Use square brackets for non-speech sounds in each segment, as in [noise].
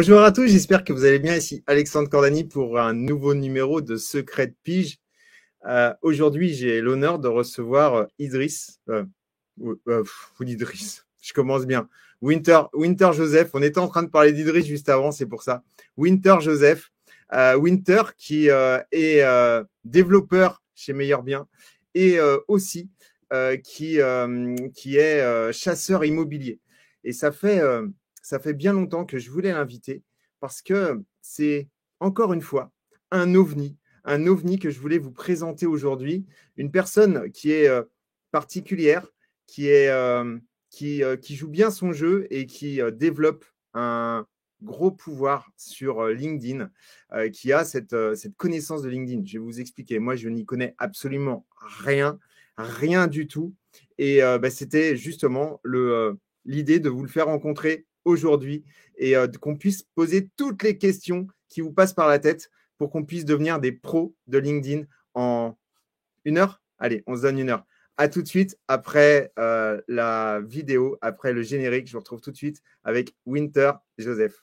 Bonjour à tous, j'espère que vous allez bien. Ici Alexandre Cordani pour un nouveau numéro de Secret Pige. Euh, Aujourd'hui, j'ai l'honneur de recevoir euh, Idriss. Euh, euh, Idriss, je commence bien. Winter, Winter Joseph. On était en train de parler d'Idriss juste avant, c'est pour ça. Winter Joseph. Euh, Winter qui euh, est développeur chez Meilleur Bien et aussi qui, qui est chasseur immobilier. Et ça fait ça fait bien longtemps que je voulais l'inviter parce que c'est encore une fois un ovni, un ovni que je voulais vous présenter aujourd'hui, une personne qui est euh, particulière, qui, est, euh, euh, qui, joue bien son jeu et qui développe un gros pouvoir sur LinkedIn, qui a cette, cette connaissance de LinkedIn. Je vais vous expliquer. Moi, je n'y connais absolument rien, rien du tout. Et bah, c'était justement l'idée de vous le faire rencontrer aujourd'hui et euh, qu'on puisse poser toutes les questions qui vous passent par la tête pour qu'on puisse devenir des pros de LinkedIn en une heure. Allez, on se donne une heure. À tout de suite après euh, la vidéo, après le générique. Je vous retrouve tout de suite avec Winter Joseph.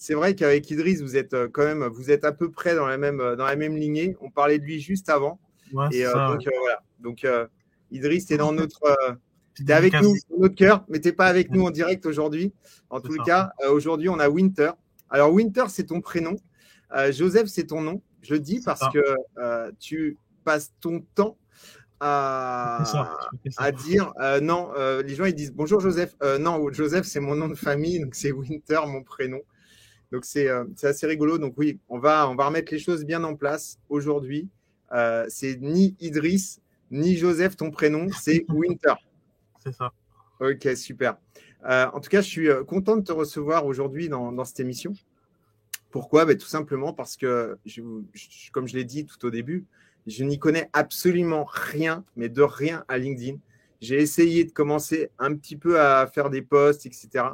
c'est vrai qu'avec Idriss, vous êtes euh, quand même, vous êtes à peu près dans la même, euh, dans la même lignée. On parlait de lui juste avant. Ouais, et euh, donc ouais. voilà. Donc Idriss, t'es dans notre, [laughs] t'es avec nous, dans notre cœur, mais t'es pas avec nous en direct aujourd'hui. En tout cas, aujourd'hui, on a Winter. Alors Winter, c'est ton prénom. Euh, Joseph, c'est ton nom. Je le dis parce ça. que euh, tu passes ton temps à, ça. à dire euh, non. euh, les gens ils disent bonjour Joseph. Euh, non, Joseph c'est mon nom de famille, donc c'est Winter mon prénom. Donc c'est euh, c'est assez rigolo. Donc oui, on va on va remettre les choses bien en place aujourd'hui. Euh, c'est ni Idriss ni Joseph ton prénom, c'est [laughs] Winter. C'est ça. Ok, super. Euh, en tout cas, je suis content de te recevoir aujourd'hui dans, dans cette émission. Pourquoi? Ben, Tout simplement parce que, je, je- comme je l'ai dit tout au début, je n'y connais absolument rien, mais de rien à LinkedIn. J'ai essayé de commencer un petit peu à faire des posts, etc.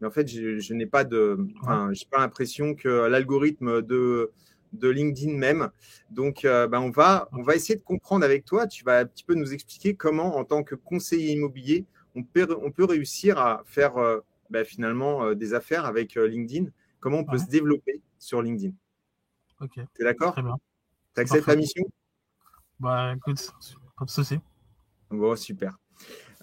Mais en fait, je, je n'ai pas de, enfin, j'ai pas l'impression que l'algorithme de, de LinkedIn même. Donc, euh, ben, on va, on va essayer de comprendre avec toi. Tu vas un petit peu nous expliquer comment, en tant que conseiller immobilier, on peut, on peut réussir à faire euh, ben, finalement euh, des affaires avec LinkedIn. Comment on peut Ouais. se développer sur LinkedIn. Ok, Tu es d'accord? Très bien. Tu acceptes Parfait. la mission? Bah écoute, pas de souci. Bon, super.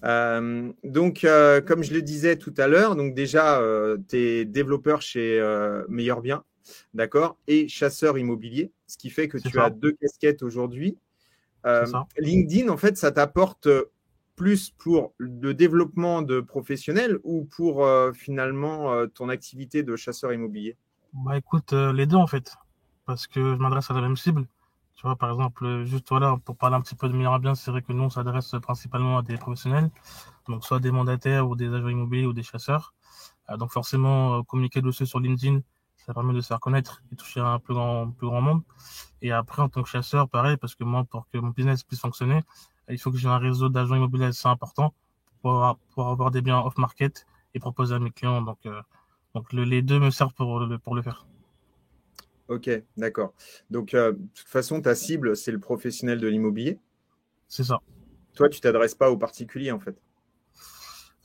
Euh, donc, euh, comme je le disais tout à l'heure, donc déjà, tu es développeur chez euh, Meilleur Bien, d'accord, et chasseur immobilier, ce qui fait que tu ça. as deux casquettes aujourd'hui. Euh. LinkedIn, en fait, ça t'apporte plus pour le développement de professionnels ou pour euh, finalement euh, ton activité de chasseur immobilier? Bah écoute, euh, les deux en fait. Parce que je m'adresse à la même cible. Tu vois, par exemple, euh, juste voilà, pour parler un petit peu de meilleur bien, c'est vrai que nous, on s'adresse principalement à des professionnels. Donc soit des mandataires ou des agents immobiliers ou des chasseurs. Euh, donc forcément, euh, communiquer dessus sur LinkedIn, ça permet de se faire connaître et toucher un plus grand, plus grand monde. Et après, en tant que chasseur, pareil, parce que moi, pour que mon business puisse fonctionner, il faut que j'ai un réseau d'agents immobiliers assez important pour avoir, pour avoir des biens off-market et proposer à mes clients. Donc, donc le- les deux me servent pour le, pour le faire. Ok, d'accord. Donc, euh, de toute façon, ta cible, c'est le professionnel de l'immobilier? C'est ça. Toi, tu t'adresses pas aux particuliers, en fait?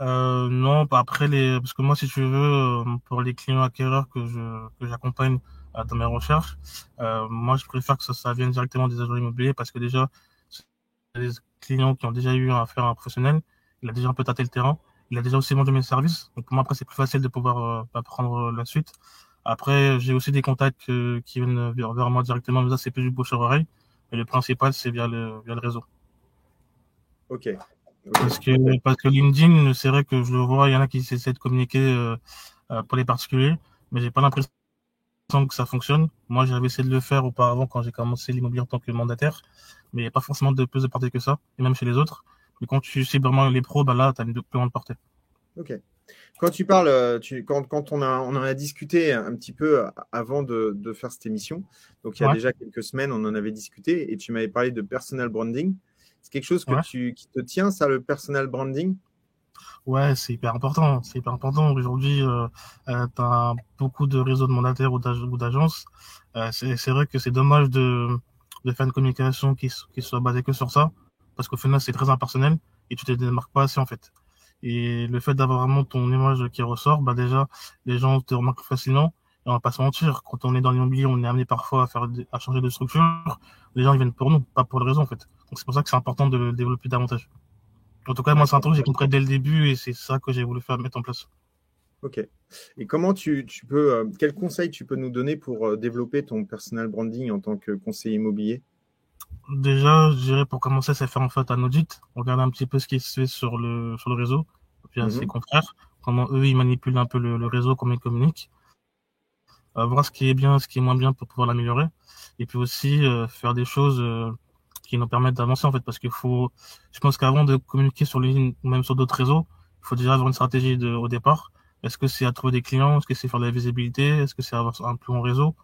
Euh, non, pas après les, parce que moi, si tu veux, euh, pour les clients acquéreurs que je, que j'accompagne euh, dans mes recherches, moi, je préfère que ça, ça vienne directement des agents immobiliers parce que déjà, des clients qui ont déjà eu affaire à un professionnel, il a déjà un peu tâté le terrain, il a déjà aussi vendu mes services. Donc, pour moi, après, c'est plus facile de pouvoir bah, prendre la suite. Après, j'ai aussi des contacts euh, qui viennent vers, vers moi directement, mais ça, c'est plus du bouche à oreille. Mais le principal, c'est via le, via le réseau. Ok. Parce que, parce que LinkedIn, c'est vrai que je le vois, il y en a qui essaient de communiquer euh, euh, pour les particuliers, mais j'ai pas l'impression que ça fonctionne. Moi, j'avais essayé de le faire auparavant quand j'ai commencé l'immobilier en tant que mandataire, mais il n'y a pas forcément de plus de portée que ça, et même chez les autres. Mais quand tu sais vraiment les pros, bah là, tu as une plus grande portée. Ok. Quand tu parles, euh, tu, quand, quand on, a, on en a discuté un petit peu avant de, de faire cette émission, donc il y a Ouais. déjà quelques semaines, on en avait discuté et tu m'avais parlé de personal branding. C'est quelque chose que Ouais. tu, qui te tient, ça, le personal branding? Ouais, c'est hyper important. C'est hyper important. Aujourd'hui, euh, euh, tu as beaucoup de réseaux de mandataires ou d'ag- ou d'agences. Euh, c'est vrai que c'est dommage de, de faire une communication qui, qui soit basée que sur ça, parce qu'au final, c'est très impersonnel et tu te démarques pas assez en fait. Et le fait d'avoir vraiment ton image qui ressort, bah déjà, les gens te remarquent facilement. Et on va pas se mentir, quand on est dans l'immobilier, on est amené parfois à faire, à changer de structure. Les gens ils viennent pour nous, pas pour le réseau en fait. Donc c'est pour ça que c'est important de le développer davantage. En tout cas, moi, c'est un truc que j'ai compris dès le début et c'est ça que j'ai voulu faire mettre en place. Ok. Et comment tu, tu peux, euh, quel conseil tu peux nous donner pour euh, développer ton personal branding en tant que conseiller immobilier? Déjà, je dirais pour commencer, c'est faire en fait un audit, regarder un petit peu ce qui se fait sur le, sur le réseau, via Mhm. ses confrères, comment eux, ils manipulent un peu le, le réseau, comment ils communiquent, euh, voir ce qui est bien, ce qui est moins bien pour pouvoir l'améliorer, et puis aussi euh, faire des choses euh, qui nous permettent d'avancer en fait, parce qu'il faut, je pense qu'avant de communiquer sur LinkedIn ou même sur d'autres réseaux, il faut déjà avoir une stratégie de, au départ. Est-ce que c'est à trouver des clients? Est-ce que c'est faire de la visibilité? Est-ce que c'est avoir un plus bon réseau?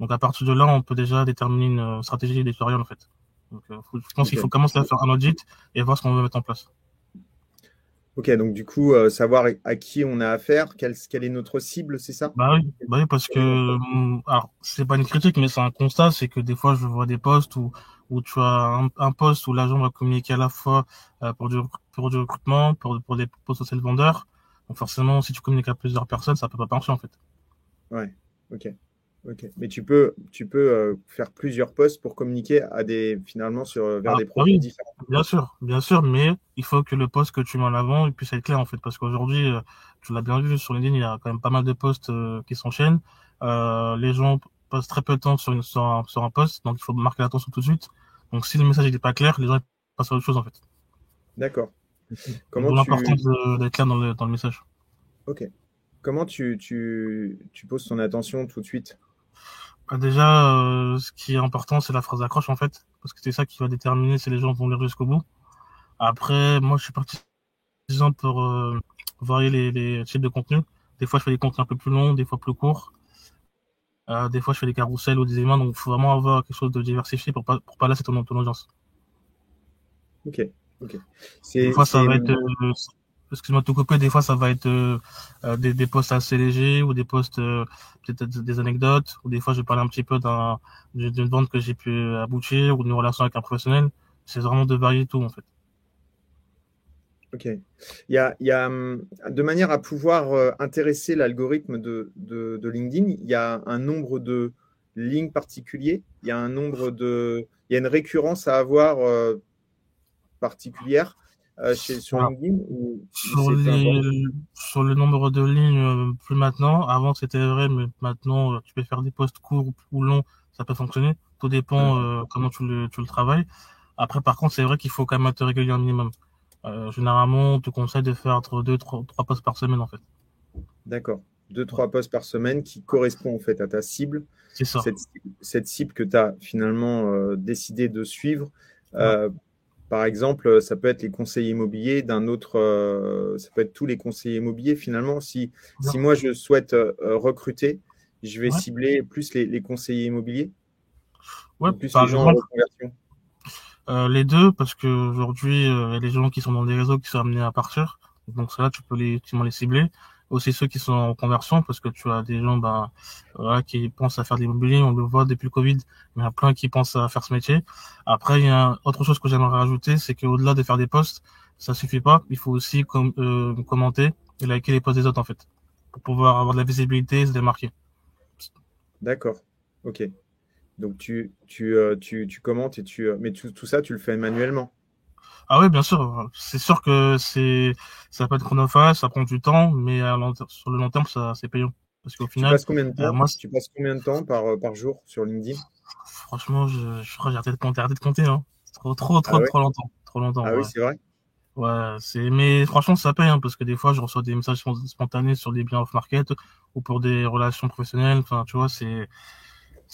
Donc à partir de là, on peut déjà déterminer une euh, stratégie éditoriale en fait. Donc, euh, faut- je pense qu'il faut commencer à faire un audit et voir ce qu'on veut mettre en place. Ok, donc du coup, euh, savoir à qui on a affaire, quelle, quelle est notre cible, c'est ça? Bah oui, bah oui parce que hum, alors c'est pas une critique, mais c'est un constat, c'est que des fois je vois des postes où où tu as un, un poste où l'agent va communiquer à la fois euh, pour du pour du recrutement, pour pour des postes de vendeurs. Donc forcément, si tu communiques à plusieurs personnes, ça peut pas marcher en fait. Ouais, ok. Ok. Mais tu peux, tu peux euh, faire plusieurs posts pour communiquer à des, finalement sur, vers Ah, des oui. différents. Bien sûr, bien sûr, mais il faut que le poste que tu mets en avant il puisse être clair en fait, parce qu'aujourd'hui, euh, tu l'as bien vu sur LinkedIn, il y a quand même pas mal de posts euh, qui s'enchaînent. Euh, les gens passent très peu de temps sur, une, sur, un, sur un post, donc il faut marquer l'attention tout de suite. Donc si le message n'est pas clair, les gens passent à autre chose en fait. D'accord. D'où [laughs] Comment tu, l'importance d'être clair dans le, dans le message. ok. Comment tu, tu, tu poses ton attention tout de suite? Bah, déjà, euh, ce qui est important, c'est la phrase d'accroche en fait, parce que c'est ça qui va déterminer si les gens vont lire jusqu'au bout. Après, moi, je suis partisan pour euh, varier les, les types de contenus. Des fois, je fais des contenus un peu plus longs, des fois plus courts. Euh, des fois, je fais des carousels ou des éléments, donc il faut vraiment avoir quelque chose de diversifié pour pas, pour pas lasser ton, ton audience. Ok. Ok. Des fois, ça va être, excuse-moi de te des fois, ça va être euh, euh, des, posts assez légers ou des posts, euh, peut-être des, anecdotes, ou des fois, je vais parler un petit peu d'un, d'une vente que j'ai pu aboutir ou d'une relation avec un professionnel. C'est vraiment de varier tout, en fait. Ok. Il y a, il y a, de manière à pouvoir intéresser l'algorithme de, de, LinkedIn, il y a un nombre de lignes particuliers, il y a un nombre de, il y a une récurrence à avoir particulière euh, chez, sur Ah. LinkedIn ou, ou Sur, les, le nombre de lignes, euh, plus maintenant. Avant, c'était vrai, mais maintenant, euh, tu peux faire des posts courts ou longs, ça peut fonctionner. Tout dépend euh, comment tu le, tu le travailles. Après, par contre, c'est vrai qu'il faut quand même être régulier un minimum. Euh, généralement, on te conseille de faire entre deux, trois, trois posts par semaine, en fait. D'accord. Deux, trois posts par semaine qui correspondent en fait à ta cible, C'est ça. cette, cette cible que tu as finalement euh, décidé de suivre. Euh, par exemple, ça peut être les conseillers immobiliers d'un autre, euh, ça peut être tous les conseillers immobiliers finalement. Si, si moi je souhaite euh, recruter, je vais Ouais. cibler plus les, les conseillers immobiliers, Ouais, plus par les gens en. Euh, les deux, parce que aujourd'hui, euh, il y a des gens qui sont dans des réseaux qui sont amenés à partir. Donc ça, tu peux les, tu les cibler. Aussi ceux qui sont en conversion, parce que tu as des gens ben, qui pensent à faire de l'immobilier. On le voit depuis le Covid, il y a plein qui pensent à faire ce métier. Après, il y a autre chose que j'aimerais rajouter, c'est qu'au-delà de faire des posts, ça suffit pas. Il faut aussi com euh, commenter et liker les posts des autres, en fait, pour pouvoir avoir de la visibilité et se démarquer. D'accord. Ok. Donc tu, tu, euh, tu, tu commentes et tu, euh, mais tout, tout ça, tu le fais manuellement. Ah oui, bien sûr. C'est sûr que c'est, ça peut être chronophage, ça prend du temps, mais à long- sur le long terme, ça, c'est payant. Parce qu'au Tu final, passes combien de temps, euh, moi, tu passes combien de temps par, euh, par jour sur LinkedIn? franchement, je, je crois que j'ai arrêté de compter, arrêté de compter, hein. Trop, trop, trop, Ah ouais? trop longtemps. Trop longtemps, Ah ouais. oui, c'est vrai? Ouais, c'est, mais franchement, ça paye, hein, parce que des fois, je reçois des messages spontanés sur des biens off-market ou pour des relations professionnelles. Enfin, tu vois, c'est,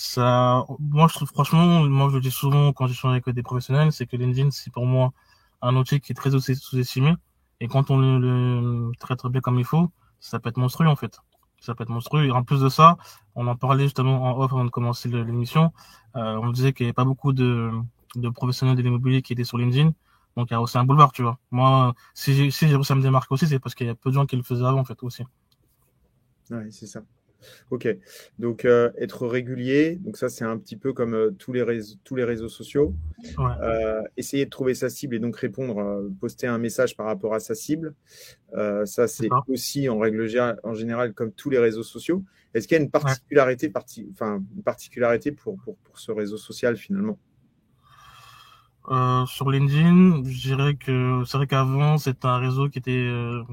ça, moi, je trouve, franchement, moi, je le dis souvent quand j'échange avec des professionnels, c'est que LinkedIn, c'est pour moi un outil qui est très sous-estimé. Et quand on le, le traite bien comme il faut, ça peut être monstrueux, en fait. Ça peut être monstrueux. Et en plus de ça, on en parlait justement en off avant de commencer l'émission. Euh, on disait qu'il n'y avait pas beaucoup de, de professionnels de l'immobilier qui étaient sur LinkedIn. Donc il y a aussi un boulevard, tu vois. Moi, si j'ai si réussi à me démarquer aussi, c'est parce qu'il y a peu de gens qui le faisaient avant, en fait, aussi. Oui, c'est ça. Ok. Donc euh, être régulier, donc ça c'est un petit peu comme euh, tous, les réseaux, tous les réseaux sociaux. Ouais. Euh, essayer de trouver sa cible et donc répondre, poster un message par rapport à sa cible. Ça c'est aussi en règle en général comme tous les réseaux sociaux. Est-ce qu'il y a une particularité, parti, enfin, une particularité pour, pour, pour ce réseau social finalement? Sur LinkedIn, je dirais que c'est vrai qu'avant, c'était un réseau qui était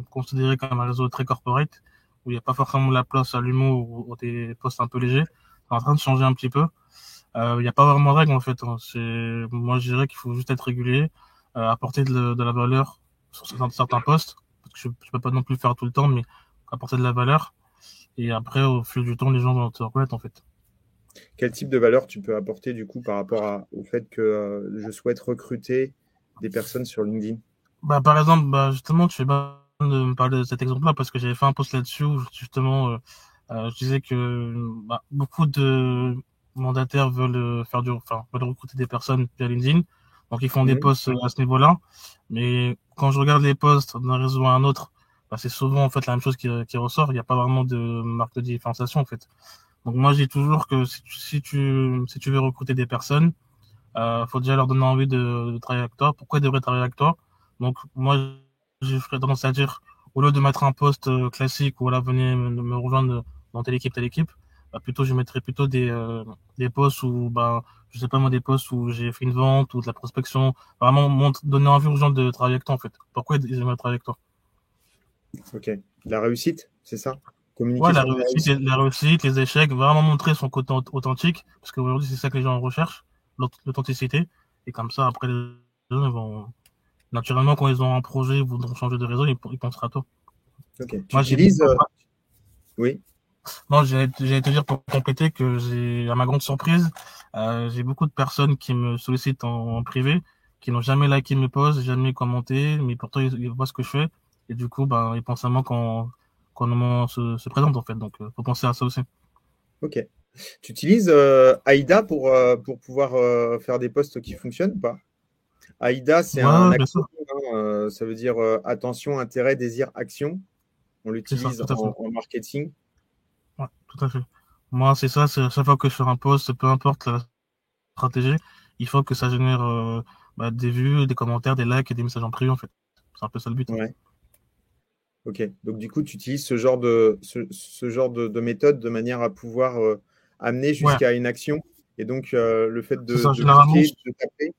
considéré comme un réseau très corporate, où il n'y a pas forcément la place à l'humour ou, ou des posts un peu légers. C'est en train de changer un petit peu. Euh, Il n'y a pas vraiment de règle en fait. hein. C'est, moi, je dirais qu'il faut juste être régulier, euh, apporter de, la- de la valeur sur certains, certains posts, parce que je ne peux pas non plus faire tout le temps, mais apporter de la valeur. Et après, au fil du temps, les gens vont te reconnaître en fait. Quel type de valeur tu peux apporter du coup par rapport à- au fait que euh, je souhaite recruter des personnes sur LinkedIn? Bah, par exemple, bah, justement, tu fais bien de me parler de cet exemple-là parce que j'avais fait un post là-dessus où justement, euh, euh, je disais que bah, beaucoup de mandataires veulent euh, faire du, enfin, veulent recruter des personnes via LinkedIn, donc ils font des posts euh, à ce niveau-là. Mais quand je regarde les posts d'un réseau à un autre, bah, c'est souvent en fait la même chose qui, qui ressort. Il n'y a pas vraiment de marque de différenciation en fait. Donc moi, dis toujours que si tu, si tu, si tu veux recruter des personnes, euh, faut déjà leur donner envie de, de travailler avec toi. Pourquoi ils devraient travailler avec toi? Donc moi, je ferais tendance à dire, au lieu de mettre un poste euh, classique, voilà, venez me, me rejoindre dans telle équipe, telle équipe, bah, plutôt je mettrais plutôt des, euh, des postes où, bah, je sais pas moi, des postes où j'ai fait une vente ou de la prospection, vraiment montre, donner envie aux gens de travailler avec toi en fait. Pourquoi ils aimeraient travailler avec toi? Ok. La réussite, c'est ça? Communiquer Ouais, la sur réussite, les- la réussite, les échecs, vraiment montrer son côté aut- authentique, parce qu'aujourd'hui c'est ça que les gens recherchent, l'aut- l'authenticité, et comme ça après les gens vont naturellement quand ils ont un projet, ils voudront changer de réseau, ils, ils penseront à toi. Ok. Tu Moi, j'ai utilises. euh, Oui. Non, j'ai te dire pour compléter que j'ai, à ma grande surprise, euh, j'ai beaucoup de personnes qui me sollicitent en, en privé, qui n'ont jamais liké mes posts, jamais commenté, mais pourtant ils, ils voient ce que je fais, et du coup, ben, ils pensent à moi quand, quand le moment se, se présente en fait. Donc, euh, faut penser à ça aussi. Ok. Tu utilises euh, AIDA pour, pour pouvoir faire des posts qui fonctionnent ou pas? AIDA, c'est Ouais, un acronyme, hein, euh, ça veut dire euh, attention, intérêt, désir, action. On l'utilise en, en marketing. Ouais, tout à fait. Moi, c'est ça, c'est à chaque fois que je fais un post, peu importe la stratégie, il faut que ça génère euh, bah, des vues, des commentaires, des likes et des messages en privé en fait. C'est un peu ça le but. Ouais. Ok. Donc du coup, tu utilises ce genre de, ce, ce genre de, de méthode de manière à pouvoir euh, amener jusqu'à une action. Et donc euh, le fait de, ça, de cliquer, de taper.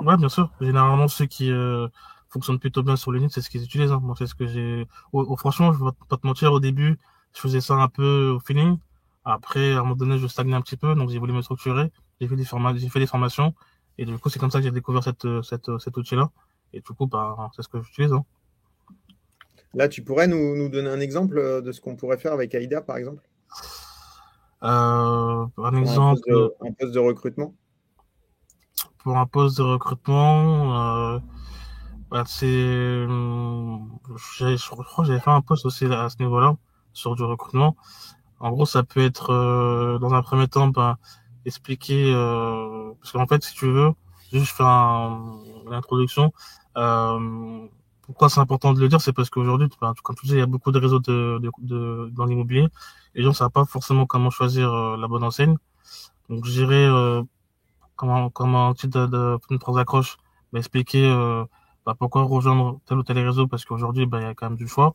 Ouais, bien sûr. Généralement, ceux qui euh, fonctionnent plutôt bien sur LinkedIn, c'est ce qu'ils utilisent. Hein. Moi, c'est ce que j'ai. Oh, oh, franchement, je vais pas te mentir, au début, je faisais ça un peu au feeling. Après, à un moment donné, je stagnais un petit peu, donc j'ai voulu me structurer. J'ai fait des forma... j'ai fait des formations, et du coup, c'est comme ça que j'ai découvert cette, cette, cet outil-là. Et du coup, bah, c'est ce que j'utilise. Hein. Là, tu pourrais nous, nous donner un exemple euh, de ce qu'on pourrait faire avec AIDA, par exemple? Euh, un un exemple, poste de, un poste de recrutement? Pour un poste de recrutement, euh, bah, c'est, je crois que j'avais fait un poste aussi à ce niveau-là, sur du recrutement. En gros, ça peut être, euh, dans un premier temps, bah, expliquer, euh, parce qu'en fait, si tu veux, juste faire l'introduction, pourquoi c'est important de le dire, c'est parce qu'aujourd'hui, bah, comme tu disais, il y a beaucoup de réseaux de, de, dans l'immobilier. Les gens ne savent pas forcément comment choisir la bonne enseigne. Donc, je dirais, euh, comment, comment un titre de, une phrase d'accroche, bah, expliquer euh, bah, pourquoi rejoindre tel ou tel réseau, parce qu'aujourd'hui, bah, il y a quand même du choix.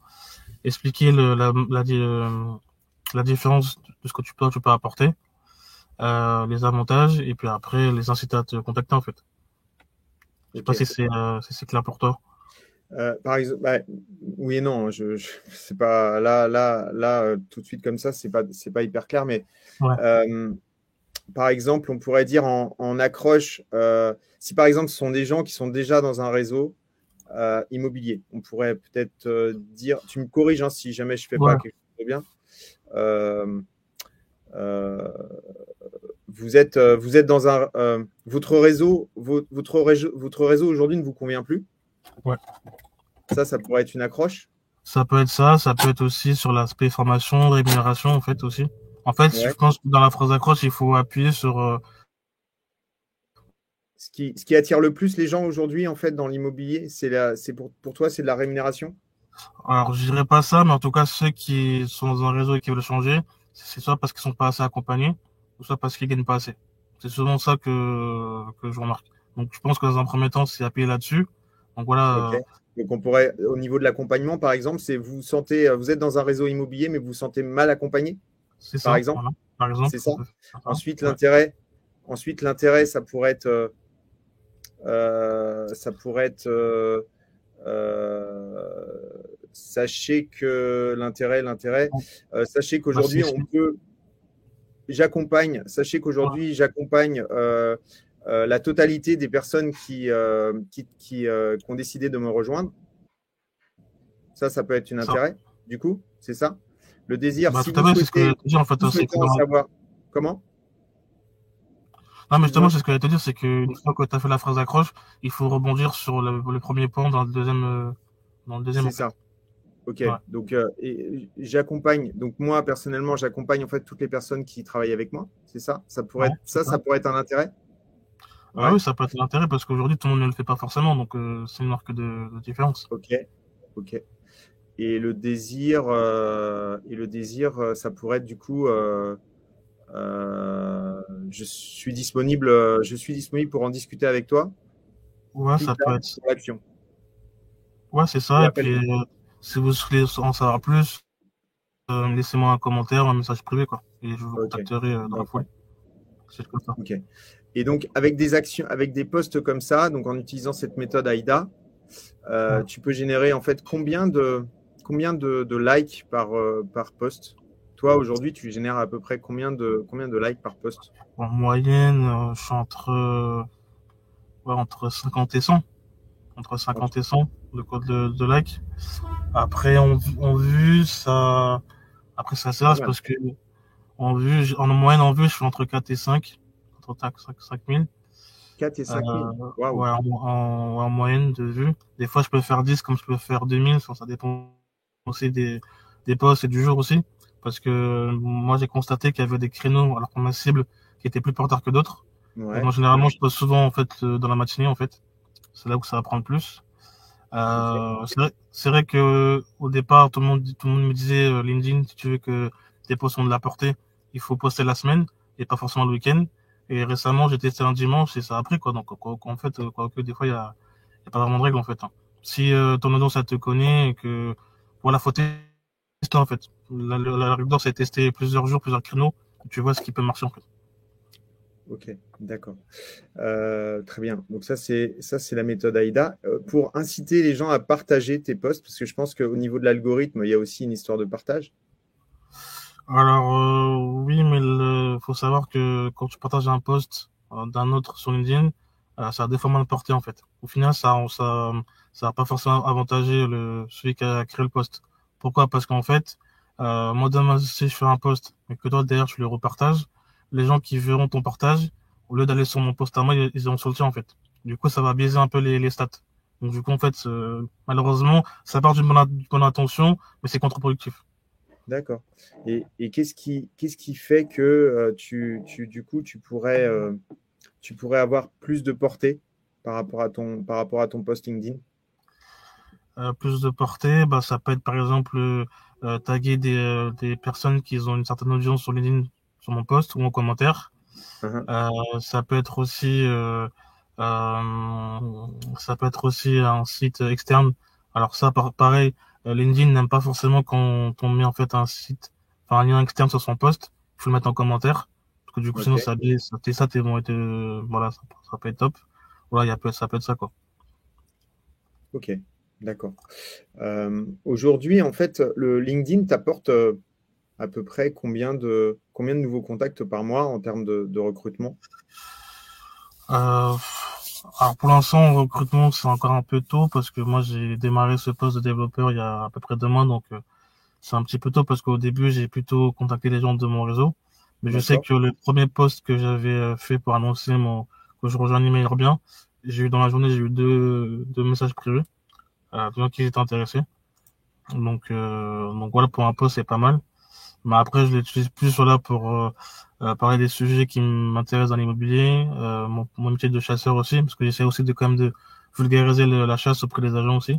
Expliquer le, la, la, la, la différence de ce que tu peux, tu peux apporter, euh, les avantages, et puis après, les inciter à te contacter, en fait. Je sais pas si c'est euh, si clair pour toi. Euh, par exemple, bah, oui et non. Je, je c'est pas là, là, là, euh, tout de suite comme ça, c'est pas, c'est pas hyper clair. Mais Ouais. euh, par exemple, on pourrait dire en, en accroche, euh, si par exemple ce sont des gens qui sont déjà dans un réseau, euh, immobilier. On pourrait peut-être euh, dire, tu me corriges hein, si jamais je fais pas quelque chose de bien. Vous êtes, vous êtes dans un, votre réseau, votre, réseau, votre réseau aujourd'hui ne vous convient plus? Ouais. Ça, ça pourrait être une accroche? Ça peut être ça, ça peut être aussi sur l'aspect formation, rémunération en fait aussi. En fait, je pense que dans la phrase d'accroche, il faut appuyer sur ce qui, ce qui, attire le plus les gens aujourd'hui, en fait, dans l'immobilier, c'est c'est pour, pour toi, c'est de la rémunération? Alors, je dirais pas ça, mais en tout cas, ceux qui sont dans un réseau et qui veulent changer, c'est soit parce qu'ils sont pas assez accompagnés, ou soit parce qu'ils gagnent pas assez. C'est souvent ça que, que je remarque. Donc, je pense que dans un premier temps, c'est appuyer là-dessus. Donc voilà. Donc, on pourrait, au niveau de l'accompagnement, par exemple, c'est vous sentez, vous êtes dans un réseau immobilier, mais vous vous sentez mal accompagné? C'est ça. Par exemple. Par exemple. C'est ça. Ensuite, l'intérêt. Ensuite, l'intérêt, ça pourrait être euh, euh, ça pourrait être. Euh, euh, sachez que l'intérêt, l'intérêt. sachez qu'aujourd'hui, on peut. J'accompagne. Sachez qu'aujourd'hui, j'accompagne. la totalité des personnes qui, qui, qui, ont décidé de me rejoindre. Ça, ça peut être un intérêt, du coup, c'est ça? Le désir, bah, si vous souhaitez, en fait, savoir. Comment? Non, mais justement, c'est ce que j'allais te dire, c'est qu'une fois que tu as fait la phrase d'accroche, il faut rebondir sur le, premier point dans le deuxième. Euh, dans le deuxième. C'est ça. Ok. Donc, euh, j'accompagne. Donc, moi, personnellement, j'accompagne en fait toutes les personnes qui travaillent avec moi. C'est ça? Ça pourrait être, ça, ça, pourrait être un intérêt? Ah oui, ça peut être un intérêt parce qu'aujourd'hui, tout le monde ne le fait pas forcément. Donc, euh, c'est une marque de, différence. Ok. Ok. Et le désir, et le désir, ça pourrait être du coup euh, je suis disponible, euh, je suis disponible pour en discuter avec toi. Ouais, ça peut être. Ouais, c'est ça. Et, puis, euh, si vous voulez en savoir plus, laissez-moi un commentaire, un message privé, quoi. Et je vous contacterai dans la foulée. C'est comme ça. Ok. Et donc, avec des actions, avec des posts comme ça, donc en utilisant cette méthode AIDA, tu peux générer en fait combien de, combien de, de likes par, par post? Toi, aujourd'hui, tu génères à peu près combien de, combien de likes par post? En moyenne, euh, je suis entre, euh, entre 50 et 100. Entre 50 et 100 de code de, likes. Après, en, vue, ça, après, ça c'est parce que en vue, en moyenne, en vue, je suis entre 4 et 5. Entre 5, 5 000. 4 et 5 000. Euh, ouais, en, moyenne de vue. Des fois, je peux faire 10 comme je peux faire 2000. Ça, ça dépend aussi des, des posts et du jour aussi parce que moi j'ai constaté qu'il y avait des créneaux alors qu'on a cible qui étaient plus porteurs que d'autres. Ouais. Donc, généralement, je pose souvent en fait euh, dans la matinée en fait. C'est là où ça va prendre plus. Euh, c'est vrai, que au départ, tout le monde, tout le monde me disait euh, LinkedIn, si tu veux que tes posts ont de la portée, il faut poster la semaine et pas forcément le week-end. Et récemment, j'ai testé un dimanche et ça a pris quoi. Donc en fait, quoi que des fois, il y a, y a, pas vraiment de règle en fait. Hein. Si euh, ton audience ça te connaît et que voilà, faut en fait. La, la, la c'est tester plusieurs jours, plusieurs créneaux. Tu vois ce qui peut marcher en fait. Ok, d'accord. Euh, très bien. Donc ça, c'est ça, c'est la méthode AIDA. Euh, pour inciter les gens à partager tes posts, parce que je pense qu'au niveau de l'algorithme, il y a aussi une histoire de partage. Alors euh, oui, mais il faut savoir que quand tu partages un post d'un autre sur LinkedIn, ça a des fois mal porté en fait. Au final, ça, ça, ça va pas forcément avantager le celui qui a créé le post. Pourquoi? Parce qu'en fait, euh, moi demain si je fais un post et que toi derrière je le repartage, les gens qui verront ton partage, au lieu d'aller sur mon post à moi, ils iront sur le tien en fait. Du coup, ça va biaiser un peu les, les stats. Donc du coup, en fait, malheureusement, ça part d'une bonne, bonne, intention, mais c'est contre-productif. D'accord. Et, et qu'est-ce qui, qu'est-ce qui fait que euh, tu, tu, du coup, tu pourrais, euh, tu pourrais avoir plus de portée par rapport à ton, par rapport à ton post LinkedIn? Plus de portée, bah, ça peut être par exemple euh, taguer des, euh, des personnes qui ont une certaine audience sur LinkedIn sur mon post ou en commentaire. Euh, ça peut être aussi euh, ça peut être aussi un site externe. Alors ça, pareil, LinkedIn n'aime pas forcément quand on met en fait un site, enfin un lien externe sur son post. Il faut le mettre en commentaire parce que du coup sinon ça ça, ça t'es bon, voilà, ça, ça peut être top. Voilà, il y a ça peut être ça quoi. Ok. D'accord. Euh, aujourd'hui, en fait, le LinkedIn t'apporte euh, à peu près combien de, combien de nouveaux contacts par mois en termes de, recrutement? Euh, Alors pour l'instant, recrutement, c'est encore un peu tôt parce que moi j'ai démarré ce poste de développeur il y a à peu près deux mois, donc euh, c'est un petit peu tôt parce qu'au début j'ai plutôt contacté les gens de mon réseau. Mais je sais que le premier poste que j'avais fait pour annoncer mon que je rejoins Email bien, j'ai eu dans la journée j'ai eu deux, deux messages privés, euh, de gens qui étaient intéressés. Donc euh, donc voilà pour un poste c'est pas mal. Mais après je l'utilise plus là pour euh, euh, parler des sujets qui m'intéressent dans l'immobilier, euh, mon, mon, métier de chasseur aussi, parce que j'essaie aussi de quand même de vulgariser le, la chasse auprès des agents aussi.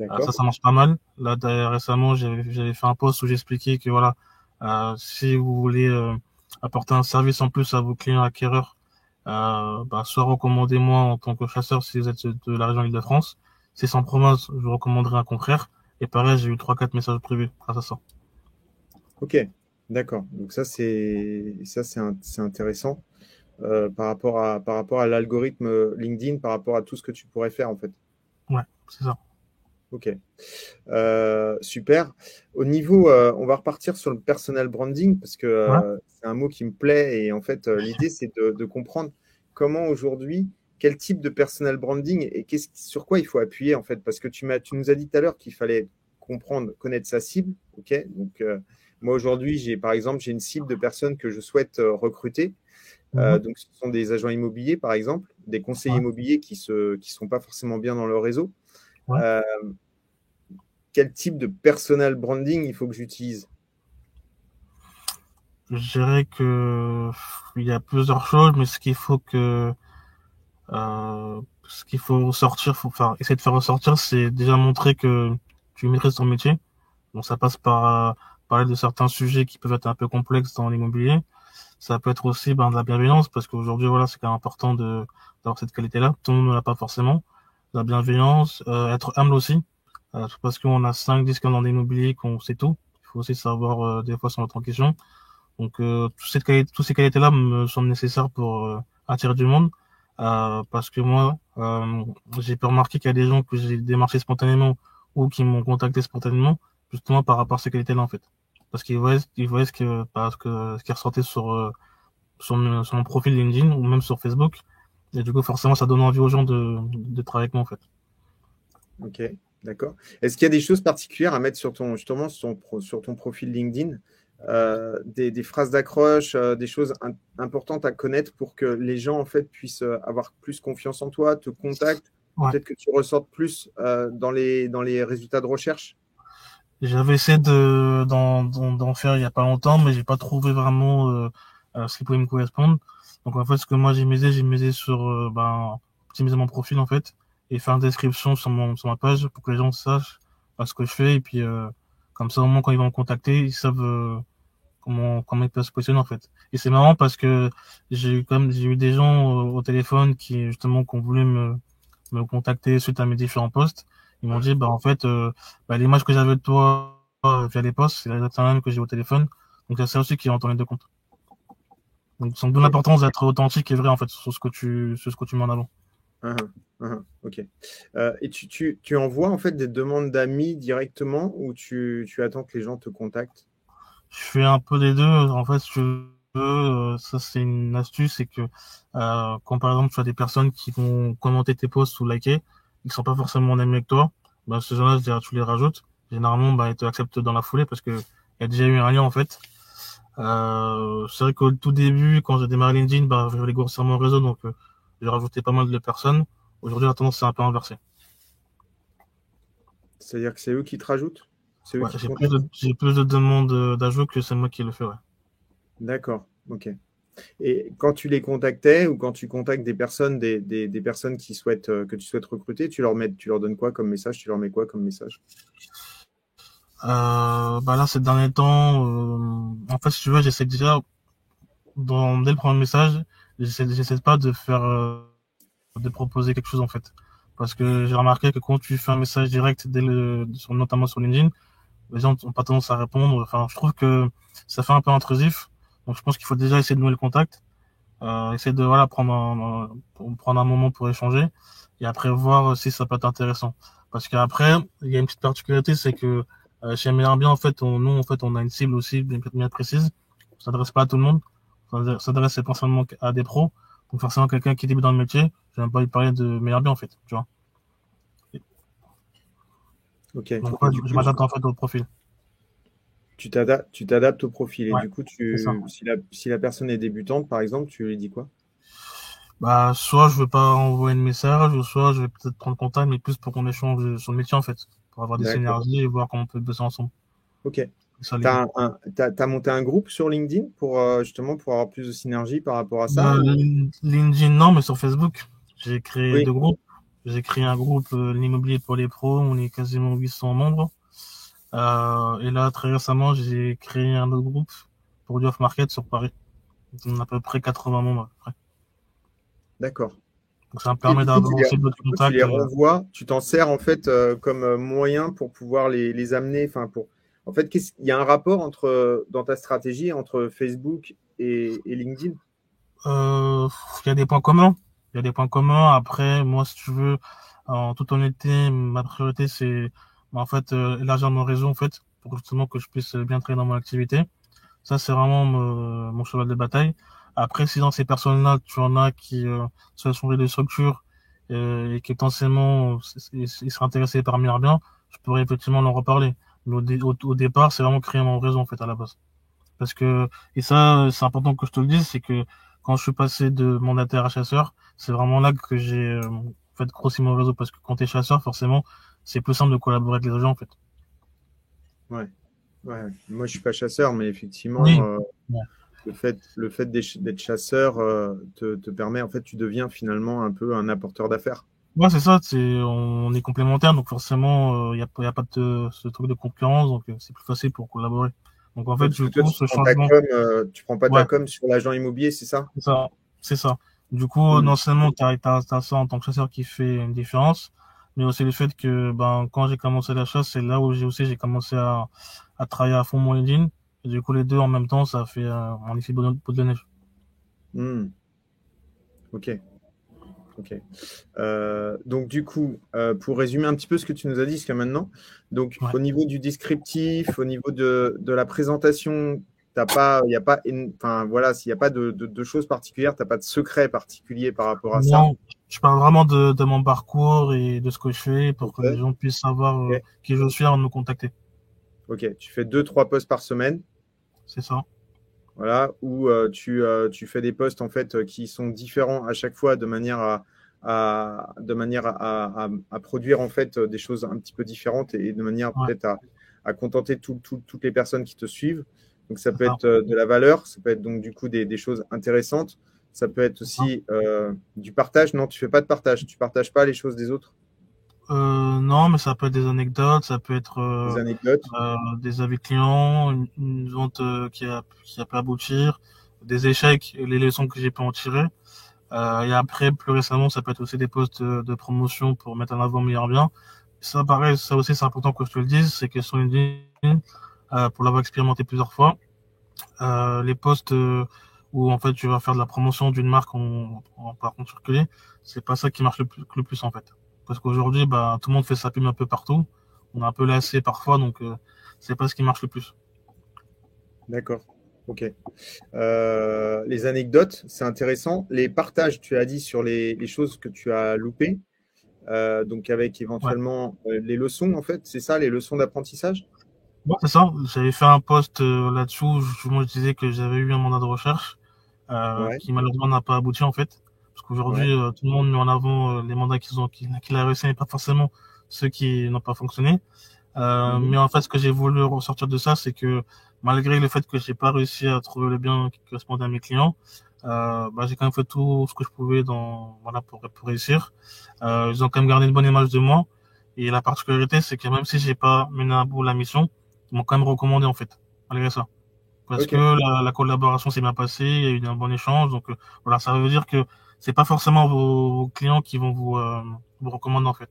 Euh, ça, ça marche pas mal. Là, récemment, j'avais fait un post où j'expliquais que voilà, euh, si vous voulez euh, apporter un service en plus à vos clients acquéreurs, bah, soit recommandez-moi en tant que chasseur si vous êtes de la région Île-de-France. Si c'est en province, je vous recommanderai un confrère. Et pareil, j'ai eu trois quatre messages privés grâce à ça. Ok, D'accord. Donc ça c'est ça c'est intéressant euh, par rapport à par rapport à l'algorithme LinkedIn, par rapport à tout ce que tu pourrais faire en fait. Ouais, c'est ça. Ok, euh, super. Au niveau, euh, on va repartir sur le personal branding parce que euh, ouais. c'est un mot qui me plaît et en fait euh, l'idée c'est de, de, comprendre comment aujourd'hui, quel type de personal branding et sur quoi il faut appuyer en fait? Parce que tu nous as dit tout à l'heure qu'il fallait comprendre, connaître sa cible, ok? Donc moi, aujourd'hui, j'ai par exemple, j'ai une cible de personnes que je souhaite euh, recruter. Mmh. Euh, donc, ce sont des agents immobiliers, par exemple, des conseillers ouais. immobiliers qui ne qui sont pas forcément bien dans leur réseau. Ouais. Euh, quel type de personal branding il faut que j'utilise? Je dirais que il y a plusieurs choses, mais ce qu'il faut que euh, ce qu'il faut sortir, faut enfin, essayer de faire ressortir, c'est déjà montrer que tu maîtrises ton métier. Donc ça passe par parler de certains sujets qui peuvent être un peu complexes dans l'immobilier. Ça peut être aussi ben, de la bienveillance, parce qu'aujourd'hui, voilà, c'est quand même important de d'avoir cette qualité-là. Tout le monde ne l'a pas forcément. La bienveillance, euh, être humble aussi, euh, parce qu'on a 5, 10 ans dans l'immobilier qu'on sait tout. Il faut aussi savoir euh, des fois se mettre en question. Donc, euh, toutes ces toutes ces qualités-là me semblent nécessaires pour euh, attirer du monde. Euh, parce que moi, j'ai pu remarquer qu'il y a des gens que j'ai démarché spontanément ou qui m'ont contacté spontanément, justement par rapport à ces qualités-là en fait parce qu'ils voyaient, ils voyaient ce que, parce que, ce qui ressortait sur, euh, sur, mon, sur mon profil LinkedIn ou même sur Facebook. Et du coup, forcément, ça donne envie aux gens de, de travailler avec moi, en fait. Ok, d'accord. Est-ce qu'il y a des choses particulières à mettre sur ton, justement, sur ton, sur ton profil LinkedIn euh, des, des, phrases d'accroche, euh, des choses importantes à connaître pour que les gens, en fait, puissent euh, avoir plus confiance en toi, te contactent, ouais. peut-être que tu ressortes plus euh, dans, les, dans les résultats de recherche j'avais essayé de d'en, d'en faire il y a pas longtemps, mais j'ai pas trouvé vraiment ce qui pouvait me correspondre. Donc en fait, ce que moi j'ai misé, j'ai misé sur ben, optimiser mon profil en fait et faire une description sur mon sur ma page pour que les gens sachent ce que je fais et puis comme ça au moment quand ils vont me contacter, ils savent euh, comment comment ils peuvent se positionner en fait. Et c'est marrant parce que j'ai eu comme j'ai eu des gens au téléphone qui justement qui ont voulu me me contacter suite à mes différents posts ils m'ont dit, bah, en fait, euh, bah, l'image que j'avais de toi euh, via les posts, c'est la même que j'ai au téléphone. Donc, c'est ça aussi qui rentre en de compte. Donc, c'est d'où l'importance d'être authentique et vrai, en fait, sur ce que tu, sur ce que tu mets en avant. Uh -huh, uh -huh, ok. Euh, et tu, tu, tu, envoies, en fait, des demandes d'amis directement ou tu, tu attends que les gens te contactent? Je fais un peu des deux. En fait, je veux, ça, c'est une astuce, c'est que, euh, quand par exemple, tu as des personnes qui vont commenter tes posts ou liker, ils sont pas forcément en amis avec toi, bah, ces gens-là, tu les rajoutes. Généralement, bah, ils te acceptent dans la foulée parce que il y a déjà eu un lien, en fait. Euh, c'est vrai qu'au tout début, quand j'ai démarré LinkedIn, bah, je voulais grossir mon réseau, donc euh, j'ai rajouté pas mal de personnes. Aujourd'hui, la tendance c'est un peu inversée. C'est-à-dire que c'est eux qui te rajoutent? Ouais, J'ai plus, de, plus de demandes d'ajout que c'est moi qui le fais, ouais. D'accord, ok. Et quand tu les contactais ou quand tu contactes des personnes, des, des, des personnes qui souhaitent, euh, que tu souhaites recruter, tu leur, mets, tu leur donnes quoi comme message? Tu leur mets quoi comme message? Euh, bah Là, ces derniers temps, euh, en fait, si tu veux, j'essaie déjà, dans, dès le premier message, j'essaie pas de faire, euh, de proposer quelque chose en fait. Parce que j'ai remarqué que quand tu fais un message direct, notamment sur LinkedIn, les gens n'ont pas tendance à répondre. Enfin, je trouve que ça fait un peu intrusif donc je pense qu'il faut déjà essayer de nouer le contact, euh, essayer de voilà prendre un, prendre un moment pour échanger et après voir si ça peut être intéressant. Parce qu'après il y a une petite particularité, c'est que euh, chez Mélar bien en fait on, nous en fait on a une cible aussi bien, bien précise. Ça s'adresse pas à tout le monde, ça s'adresse essentiellement à des pros. Donc forcément quelqu'un qui débute dans le métier, je vais même pas lui parler de meilleur bien, en fait, tu vois. Ok. Donc, ouais, je m'adapte en fait au profil. Tu t'adaptes, au profil. Et Ouais, du coup, tu, si, la, si la personne est débutante, par exemple, tu lui dis quoi? Bah, soit je vais pas envoyer de message, ou soit je vais peut-être prendre contact, mais plus pour qu'on échange sur le métier, en fait. Pour avoir des synergies et voir comment on peut bosser ensemble. Ok. Tu as, monté un groupe sur LinkedIn pour euh, justement pour avoir plus de synergie par rapport à ça? Bah, Lin- LinkedIn, non, mais sur Facebook. J'ai créé Oui. deux groupes. J'ai créé un groupe, euh, l'immobilier pour les pros. On est quasiment 800 membres. Euh, et là, très récemment, j'ai créé un autre groupe pour du off-market sur Paris. On a à peu près 80 membres. D'accord. Donc, ça me Et permet aussi d'autres coup, tu contacts. les renvoies, tu t'en sers en fait euh, comme moyen pour pouvoir les, les amener. Enfin, pour. En fait, il y a un rapport entre euh, dans ta stratégie entre Facebook et, et LinkedIn? Euh, il y a des points communs. Il y a des points communs. Après, moi, si tu veux, en toute honnêteté, ma priorité, c'est bah, en fait euh, élargir mon réseau, en fait, pour justement que je puisse bien travailler dans mon activité. Ça, c'est vraiment me- mon cheval de bataille. Après, si dans ces personnes-là, tu en as qui euh, se sont des structures euh, et qui potentiellement euh, ils seraient intéressés par Bien, je pourrais effectivement leur reparler. Mais au, dé- au, au départ, c'est vraiment créer mon réseau, en fait, à la base. Parce que, et ça, c'est important que je te le dise, c'est que quand je suis passé de mandataire à chasseur, c'est vraiment là que j'ai euh, en fait grossi mon réseau. Parce que quand tu es chasseur, forcément, c'est plus simple de collaborer avec les agents, en fait. Ouais. Moi, je suis pas chasseur, mais effectivement, Oui. euh, Ouais. le fait, le fait d'être d'être chasseur euh, te, te permet, en fait, tu deviens finalement un peu un apporteur d'affaires. Ouais, c'est ça, c'est, on est complémentaires, donc forcément, il n'y a, y a pas de, ce truc de concurrence, donc euh, c'est plus facile pour collaborer. Donc en fait, coup, tu ce changement, com, euh, tu prends pas ta Ouais. com sur l'agent immobilier, c'est ça? C'est ça, c'est ça. Du coup, Mm. non seulement tu as, ça en tant que chasseur qui fait une différence, mais aussi le fait que ben, quand j'ai commencé la chasse, c'est là où j'ai aussi j'ai commencé à, à travailler à fond mon LinkedIn. Et du coup, les deux en même temps, ça fait euh, un effet boule de neige. Hmm. Ok. Ok. Euh, donc du coup, euh, pour résumer un petit peu ce que tu nous as dit jusqu'à maintenant, donc Ouais. au niveau du descriptif, au niveau de, de la présentation, t'as pas, il n'y a pas, enfin voilà, s'il n'y a pas de, de- de choses particulières, t'as pas de secret particulier par rapport à ça? Non, je parle vraiment de, de mon parcours et de ce que je fais pour que les gens puissent savoir euh, qui je suis avant de me contacter. Ok. Tu fais deux, trois posts par semaine, C'est ça. Voilà, où euh, tu, euh, tu fais des posts en fait euh, qui sont différents à chaque fois de manière à, à- de manière à, à- à produire en fait des choses un petit peu différentes et de manière Ouais. peut-être à, à contenter tout- tout- toutes les personnes qui te suivent. Donc ça peut ça. être de la valeur, ça peut être donc du coup des, des choses intéressantes, ça peut être aussi euh, du partage. Non, tu fais pas de partage, tu partages pas les choses des autres, Euh, non, mais ça peut être des anecdotes, ça peut être euh, des anecdotes. euh, des avis clients, une, une vente euh, qui a qui a pu aboutir, des échecs, et les leçons que j'ai pu en tirer. Euh, et après, plus récemment, ça peut être aussi des postes de, promotion pour mettre en avant meilleur bien. Ça, pareil, ça aussi, c'est important que je te le dise, c'est que sur LinkedIn, euh, pour l'avoir expérimenté plusieurs fois, euh, les postes où en fait tu vas faire de la promotion d'une marque en, en par contre circuler, c'est pas ça qui marche le plus, le plus en fait. Parce qu'aujourd'hui, bah, tout le monde fait sa pub un peu partout. On est un peu lassé parfois, donc euh, c'est pas ce qui marche le plus. D'accord. Ok. Euh, les anecdotes, c'est intéressant. Les partages, tu as dit sur les, les choses que tu as loupées, euh, donc avec éventuellement euh, les leçons, en fait, c'est ça, les leçons d'apprentissage? Bon, c'est ça. J'avais fait un post je- Moi, je disais que j'avais eu un mandat de recherche Ouais. qui malheureusement n'a pas abouti en fait. Parce qu'aujourd'hui, euh, tout le monde met en avant euh, les mandats qu'ils ont, qu'il qu'il a réussi, mais pas forcément ceux qui n'ont pas fonctionné. Euh, Mhm. Mais en fait, ce que j'ai voulu ressortir de ça, c'est que malgré le fait que j'ai pas réussi à trouver le bien qui correspondait à mes clients, euh, bah, j'ai quand même fait tout ce que je pouvais dans, voilà, pour, pour réussir. Euh, ils ont quand même gardé une bonne image de moi. Et la particularité, c'est que même si j'ai pas mené à bout la mission, ils m'ont quand même recommandé en fait, malgré ça. Parce que la, la collaboration s'est bien passée, il y a eu un bon échange. Donc euh, voilà, ça veut dire que c'est pas forcément vos, clients qui vont vous, euh, vous recommander en fait.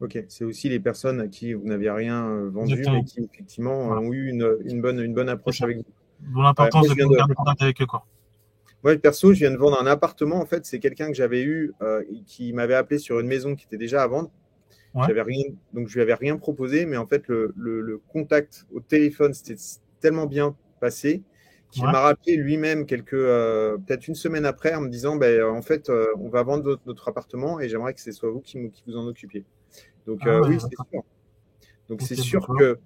Ok. C'est aussi les personnes à qui vous n'aviez rien euh, vendu, Exactement. mais qui effectivement Voilà. ont eu une, une bonne, une bonne approche avec vous. D'où l'importance Ouais, de garder contact avec eux quoi. Moi, perso, je viens de vendre un appartement. En fait, c'est quelqu'un que j'avais eu, euh, qui m'avait appelé sur une maison qui était déjà à vendre. Ouais. J'avais rien, donc je lui avais rien proposé, mais en fait, le, le- le contact au téléphone, c'était tellement bien passé qui m'a rappelé lui-même quelques, euh, peut-être une semaine après, en me disant, ben, en fait, euh, on va vendre notre, appartement et j'aimerais que ce soit vous qui, vous en occupiez. Donc ah oui, c'est sûr. Donc c'est sûr que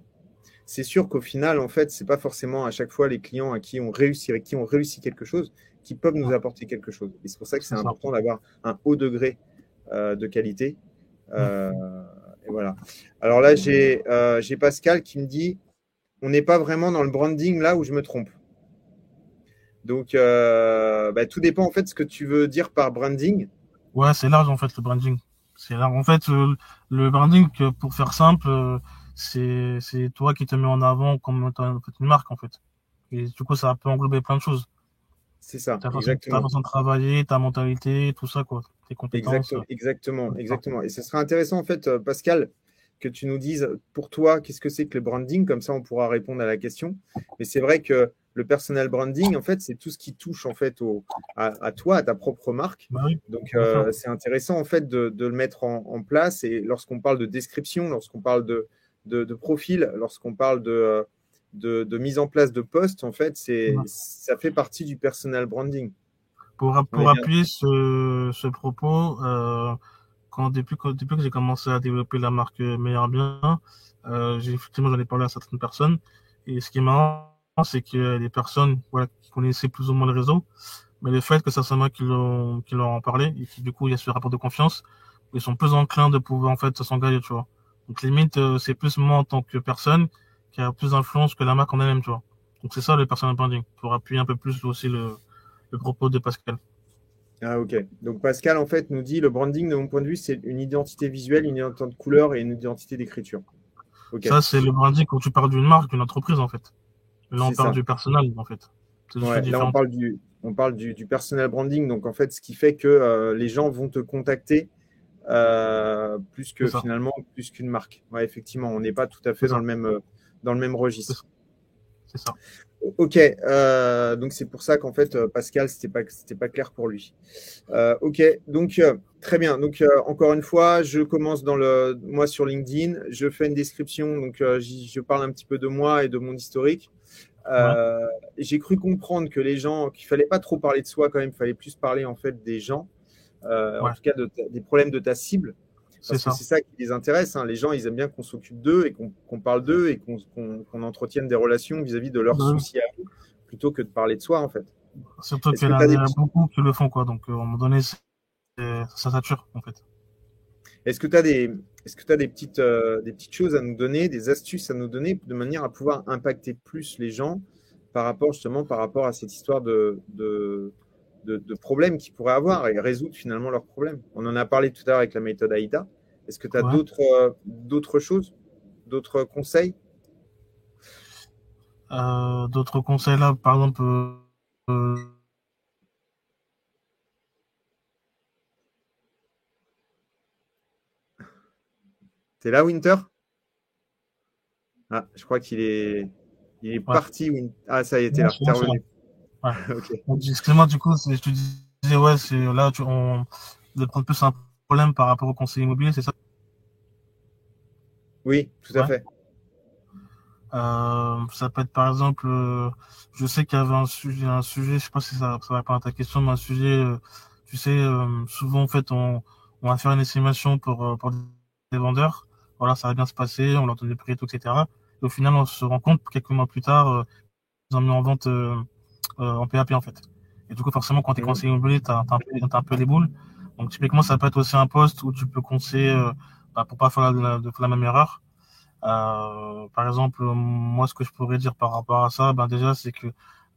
c'est sûr qu'au final, en fait, c'est pas forcément à chaque fois les clients à qui on réussit, avec qui on réussit quelque chose, qui peuvent nous apporter quelque chose. Et c'est pour ça que c'est important d'avoir un haut degré de qualité. et voilà. Alors là, j'ai Pascal qui me dit on n'est pas vraiment dans le branding là où je me trompe. Donc, euh, bah, tout dépend en fait de ce que tu veux dire par branding. Ouais, c'est large en fait le branding. C'est large. En fait, euh, le branding, pour faire simple, euh, c'est c'est toi qui te mets en avant comme une marque en fait. Et du coup, ça peut englober plein de choses. C'est ça. Ta façon, ta façon, de travailler, ta mentalité, tout ça quoi. Tes compétences. Exactement, exactement, exactement. Et ce serait intéressant en fait, Pascal, que tu nous dises pour toi qu'est-ce que c'est que le branding, comme ça on pourra répondre à la question. Mais c'est vrai que le personal branding, en fait, c'est tout ce qui touche en fait au, à, toi, à ta propre marque. Bah Donc euh, c'est intéressant en fait de, le mettre en, place. Et lorsqu'on parle de description, lorsqu'on parle de, de, profil, lorsqu'on parle de, de, mise en place de postes, en fait, c'est ça fait partie du personal branding. Pour, pour appuyer ce, ce propos, euh, depuis, que, depuis que j'ai commencé à développer la marque Meilleur Bien, euh, j'ai effectivement j'en ai parlé à certaines personnes. Et ce qui est marrant, c'est que les personnes voilà, qui connaissaient plus ou moins le réseau, mais le fait que ça soit moi qui leur, qui en parlé, et qui, du coup il y a ce rapport de confiance, ils sont plus enclins de pouvoir en fait s'engager, tu vois. Donc limite, euh, c'est plus moi en tant que personne qui a plus d'influence que la marque en elle-même, tu vois. Donc c'est ça le personal branding, pour appuyer un peu plus aussi le, le propos de Pascal. Ah, ok. Donc Pascal, en fait, nous dit le branding, de mon point de vue, c'est une identité visuelle, une identité de couleur et une identité d'écriture. Ça, c'est le branding quand tu parles d'une marque, d'une entreprise, en fait. Là, on parle du personnel, en fait. là, on parle, du, on parle du, du, personnel branding. Donc, en fait, ce qui fait que euh, les gens vont te contacter euh, plus que finalement, plus qu'une marque. Ouais, effectivement, on n'est pas tout à fait dans le, même, euh, dans le même registre. C'est ça. Ok, euh, donc c'est pour ça qu'en fait euh, Pascal c'était pas c'était pas clair pour lui. Euh, ok, donc très bien. Donc encore une fois, je commence dans le moi sur LinkedIn, je fais une description, donc je parle un petit peu de moi et de mon historique. J'ai cru comprendre que les gens qu'il fallait pas trop parler de soi quand même, il fallait plus parler en fait des gens, en tout cas des problèmes de ta cible. C'est ça. ça. qui les intéresse. Hein. Les gens, ils aiment bien qu'on s'occupe d'eux et qu'on parle d'eux et qu'on entretienne des relations vis-à-vis de leurs soucis à eux, plutôt que de parler de soi, en fait. Surtout qu'il y en a, beaucoup qui le font, quoi. Donc, euh, à un moment donné, ça sature, en fait. Est-ce que tu as des, est-ce que tu as des petites, euh, des petites choses à nous donner, des astuces à nous donner de manière à pouvoir impacter plus les gens par rapport justement par rapport à cette histoire de, de, de, problèmes qu'ils pourraient avoir et résoudre finalement leurs problèmes? On en a parlé tout à l'heure avec la méthode AIDA. Est-ce que tu as d'autres, euh, d'autres choses, d'autres conseils? Euh, D'autres conseils là, par exemple. Euh, T'es là, Winter? Ah, je crois qu'il est, il est parti. Ah, ça y est, t'es là. Excuse-moi, du coup, je te disais, ouais, c'est là, tu, on, de prendre plus un problème par rapport au conseil immobilier, c'est ça? Oui, tout à fait. Euh, ça peut être par exemple, euh, je sais qu'il y avait un sujet, un sujet, je sais pas si ça, ça répond à ta question, mais un sujet, euh, tu sais, souvent en fait, on, on va faire une estimation pour, pour des vendeurs. Voilà, ça va bien se passer, on leur donne des prix et tout, etc. Et au final, on se rend compte quelques mois plus tard, ils ont mis en vente en PAP en fait. Et du coup, forcément, quand tu es mmh. conseiller immobilier, tu as, un peu les boules. Donc typiquement, ça peut être aussi un poste où tu peux conseiller bah, pour pas faire la, même erreur. Euh, par exemple, moi, ce que je pourrais dire par rapport à ça, ben déjà, c'est que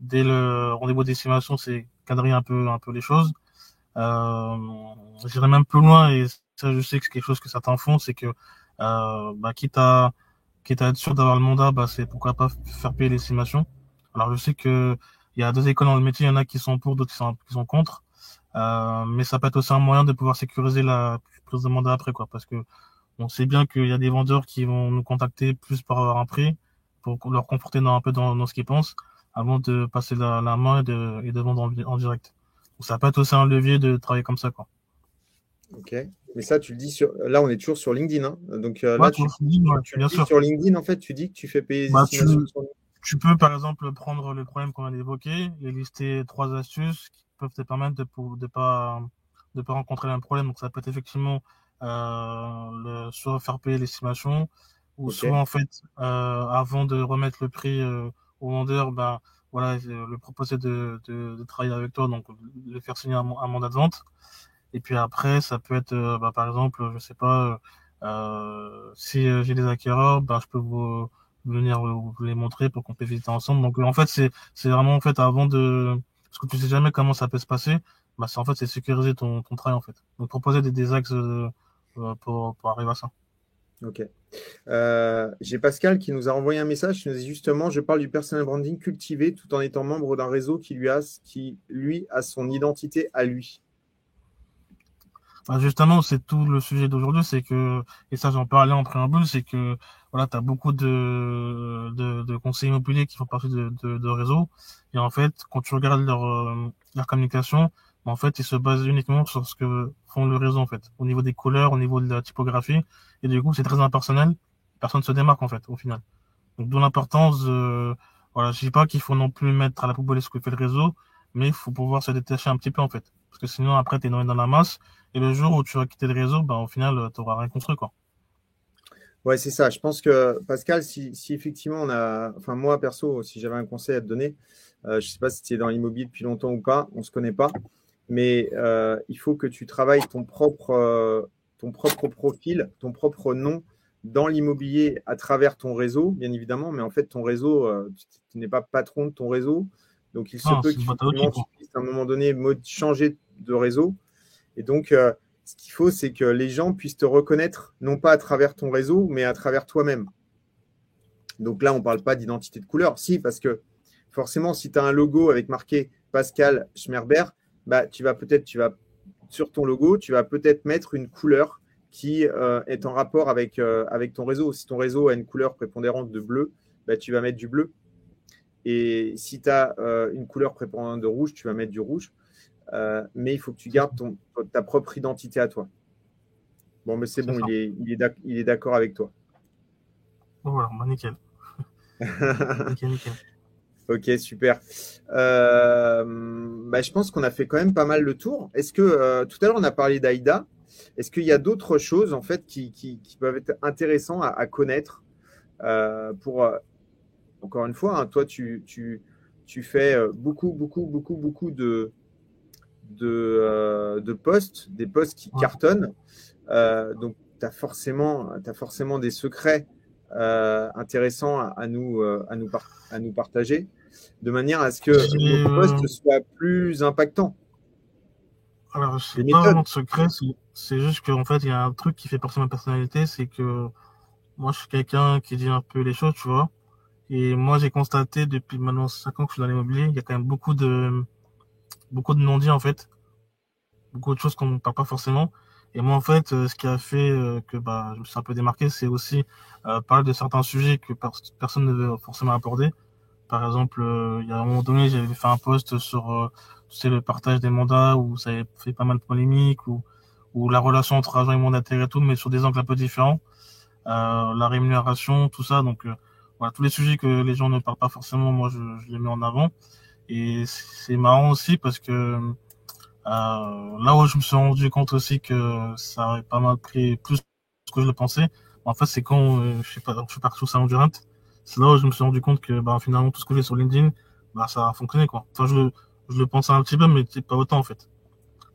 dès le rendez-vous d'estimation, c'est cadrer un peu, un peu les choses. Euh, J'irai même plus loin et ça, je sais que c'est quelque chose que certains font, c'est que bah, quitte à quitte à être sûr d'avoir le mandat, bah, c'est pourquoi pas faire payer l'estimation. Alors je sais que il y a deux écoles dans le métier, il y en a qui sont pour, d'autres qui sont, qui sont contre. Euh, mais ça peut être aussi un moyen de pouvoir sécuriser la prise de mandat après, quoi, parce que on sait bien qu'il y a des vendeurs qui vont nous contacter plus par un prix pour leur conforter dans, un peu dans, dans ce qu'ils pensent avant de passer la, la main et de, et de vendre en, direct. Donc ça peut être aussi un levier de travailler comme ça, quoi. Ok. Mais ça, tu le dis sur. Là, on est toujours sur LinkedIn. Hein. Donc euh, là, tu, bien sûr. sur LinkedIn, en fait, tu dis que tu fais payer bah, tu... tu peux par exemple prendre le problème qu'on a évoqué et lister trois astuces qui peuvent te permettre de ne pas, de pas rencontrer un problème. Donc ça peut être effectivement le, soit faire payer l'estimation ou soit en fait euh, avant de remettre le prix euh, au vendeur, ben voilà, le proposer de, de, de, travailler avec toi, donc le faire signer un, mandat de vente. Et puis après, ça peut être, euh, bah, par exemple, je sais pas, euh, si j'ai des acquéreurs, bah, je peux vous venir vous les montrer pour qu'on puisse visiter ensemble. Donc en fait, c'est c'est vraiment en fait avant de parce que tu sais jamais comment ça peut se passer. Bah, c'est en fait c'est sécuriser ton, ton travail en fait. Donc proposer des, des axes euh, pour, pour arriver à ça. Ok. Euh, J'ai Pascal qui nous a envoyé un message qui nous dit justement Je parle du personal branding cultivé tout en étant membre d'un réseau qui lui, a, qui, lui, a son identité à lui. Bah justement, c'est tout le sujet d'aujourd'hui, c'est que, et ça j'en parlais en préambule, c'est que voilà, tu as beaucoup de, de, de, conseillers immobiliers qui font partie de, de, de réseaux. Et en fait, quand tu regardes leur, euh, leur communication, en fait, ils se basent uniquement sur ce que font le réseau, en fait, au niveau des couleurs, au niveau de la typographie. Et du coup, c'est très impersonnel. Personne ne se démarque, en fait, au final. Donc, d'où l'importance de, voilà, je dis pas qu'il faut non plus mettre à la poubelle ce que fait le réseau, mais il faut pouvoir se détacher un petit peu, en fait. Parce que sinon, après, tu es dans la masse. Et le jour où tu vas quitter le réseau, ben, au final, tu auras rien construit, quoi. Ouais, c'est ça. Je pense que Pascal, si, si, effectivement on a, enfin moi perso, si j'avais un conseil à te donner, euh, je ne sais pas si tu es dans l'immobilier depuis longtemps ou pas, on ne se connaît pas, mais euh, il faut que tu travailles ton propre, euh, ton propre profil, ton propre nom dans l'immobilier à travers ton réseau, bien évidemment, mais en fait, ton réseau, euh, tu, n'es pas patron de ton réseau. Donc, il se ah, peut que tu, puisses à un moment donné changer de réseau. Et donc, ce qu'il faut, c'est que les gens puissent te reconnaître, non pas à travers ton réseau, mais à travers toi-même. Donc là, on ne parle pas d'identité de couleur. Si, parce que forcément, si tu as un logo avec marqué Pascal Schmerber, bah, tu vas peut-être, tu vas sur ton logo, tu vas peut-être mettre une couleur qui euh, est en rapport avec, euh, avec ton réseau. Si ton réseau a une couleur prépondérante de bleu, bah, tu vas mettre du bleu. Et si tu as euh, une couleur prépondérante de rouge, tu vas mettre du rouge. mais il faut que tu gardes ton, ta propre identité à toi. Bon, mais c'est bon, il est, il est d'accord avec toi. Voilà, bah, nickel. [laughs] nickel, nickel. Ok, super. Euh, bah, je pense qu'on a fait quand même pas mal le tour. Est-ce que euh, tout à l'heure on a parlé d'Aïda Est-ce qu'il y a d'autres choses en fait qui, qui, peuvent être intéressantes à, connaître euh, pour encore une fois, hein, toi tu, tu, tu, fais beaucoup, beaucoup, beaucoup, beaucoup de, de, de postes, des postes qui cartonnent. donc tu as forcément, as forcément des secrets intéressants à, nous, à, nous, à nous partager de manière à ce que le poste soit plus impactant. Alors, c'est pas vraiment de secret, c'est juste qu'en fait, il y a un truc qui fait partie de ma personnalité, c'est que moi, je suis quelqu'un qui dit un peu les choses, tu vois. Et moi, j'ai constaté depuis maintenant 5 ans que je suis dans l'immobilier, il y a quand même beaucoup de, beaucoup de non-dits, en fait. Beaucoup de choses qu'on ne parle pas forcément. Et moi, en fait, euh, ce qui a fait euh, que bah, je me suis un peu démarqué, c'est aussi euh, parler de certains sujets que personne ne veut forcément aborder. Par exemple, euh, il y a un moment donné, j'avais fait un post sur euh, tu sais, le partage des mandats où ça avait fait pas mal de polémiques, ou, ou la relation entre agent et mandataire et tout, mais sur des angles un peu différents. Euh, la rémunération, tout ça. Donc voilà, tous les sujets que les gens ne parlent pas forcément, moi je, je les mets en avant. Et c'est marrant aussi parce que euh, là où je me suis rendu compte aussi que ça avait pas mal pris plus que je le pensais, en fait c'est quand je sais pas, je suis parti au salon du c'est là où je me suis rendu compte que bah, finalement tout ce que j'ai sur LinkedIn, bah, ça a fonctionné quoi. Enfin, je, je le pensais un petit peu, mais pas autant en fait.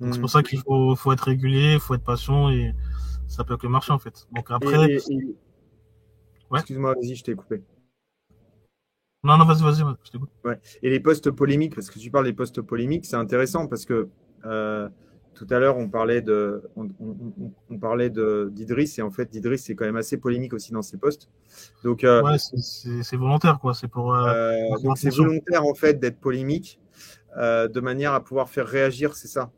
C'est pour hmm. ça qu'il faut, faut être régulier, il faut être patient et ça peut que marcher en fait. Donc après. Ouais. Excuse-moi, vas-y, je t'ai coupé. Non, non, vas-y, vas-y, je t'écoute. Ouais. Et les postes polémiques, parce que tu parles des postes polémiques, c'est intéressant parce que euh, tout à l'heure, on parlait de, on, parlait d'Idriss et en fait, Idriss c'est quand même assez polémique aussi dans ses postes. Donc, euh, ouais, c'est volontaire quoi. C'est pour. Euh, euh, donc c'est volontaire en fait d'être polémique de manière à pouvoir faire réagir, c'est ça?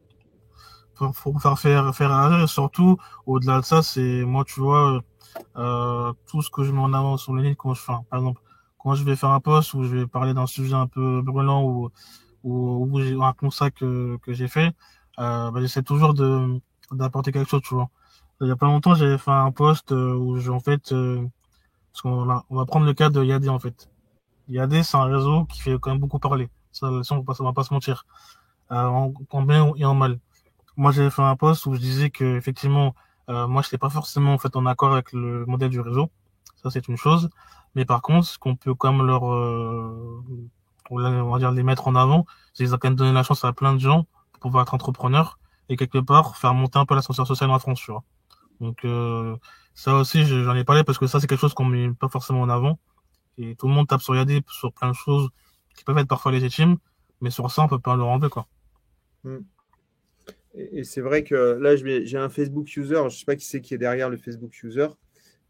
Faut, faut faire faire faire réagir. surtout, au-delà de ça, c'est moi, tu vois, tout ce que je mets en avant sur les lignes quand je fais, par exemple, quand je vais faire un poste où je vais parler d'un sujet un peu brûlant ou ou, ou un constat que que j'ai fait bah, j'essaie toujours de d'apporter quelque chose, tu vois. Il y a pas longtemps, j'avais fait un post euh, où en fait, euh, parce qu'on on va prendre le cas de Yadi en fait. IAD, c'est un réseau qui fait quand même beaucoup parler. Ça, on va va pas se mentir. Euh, en, en, bien et en mal. Moi, j'avais fait un post où je disais que effectivement, euh, moi, je n'étais pas forcément en fait en accord avec le modèle du réseau. Ça, c'est une chose. Mais par contre, ce qu'on peut quand même leur, euh, on va dire les mettre en avant, c'est qu'ils ont quand même donné la chance à plein de gens pour pouvoir être entrepreneurs et quelque part faire monter un peu l'ascenseur social en France. Donc euh, ça aussi, j'en ai parlé parce que ça, c'est quelque chose qu'on met pas forcément en avant. Et tout le monde tape sur Yadé sur plein de choses qui peuvent être parfois légitimes, mais sur ça, on peut pas le rendre, quoi. Hmm. Et, c'est vrai que là, j'ai un Facebook user, je sais pas qui c'est qui est derrière le Facebook user,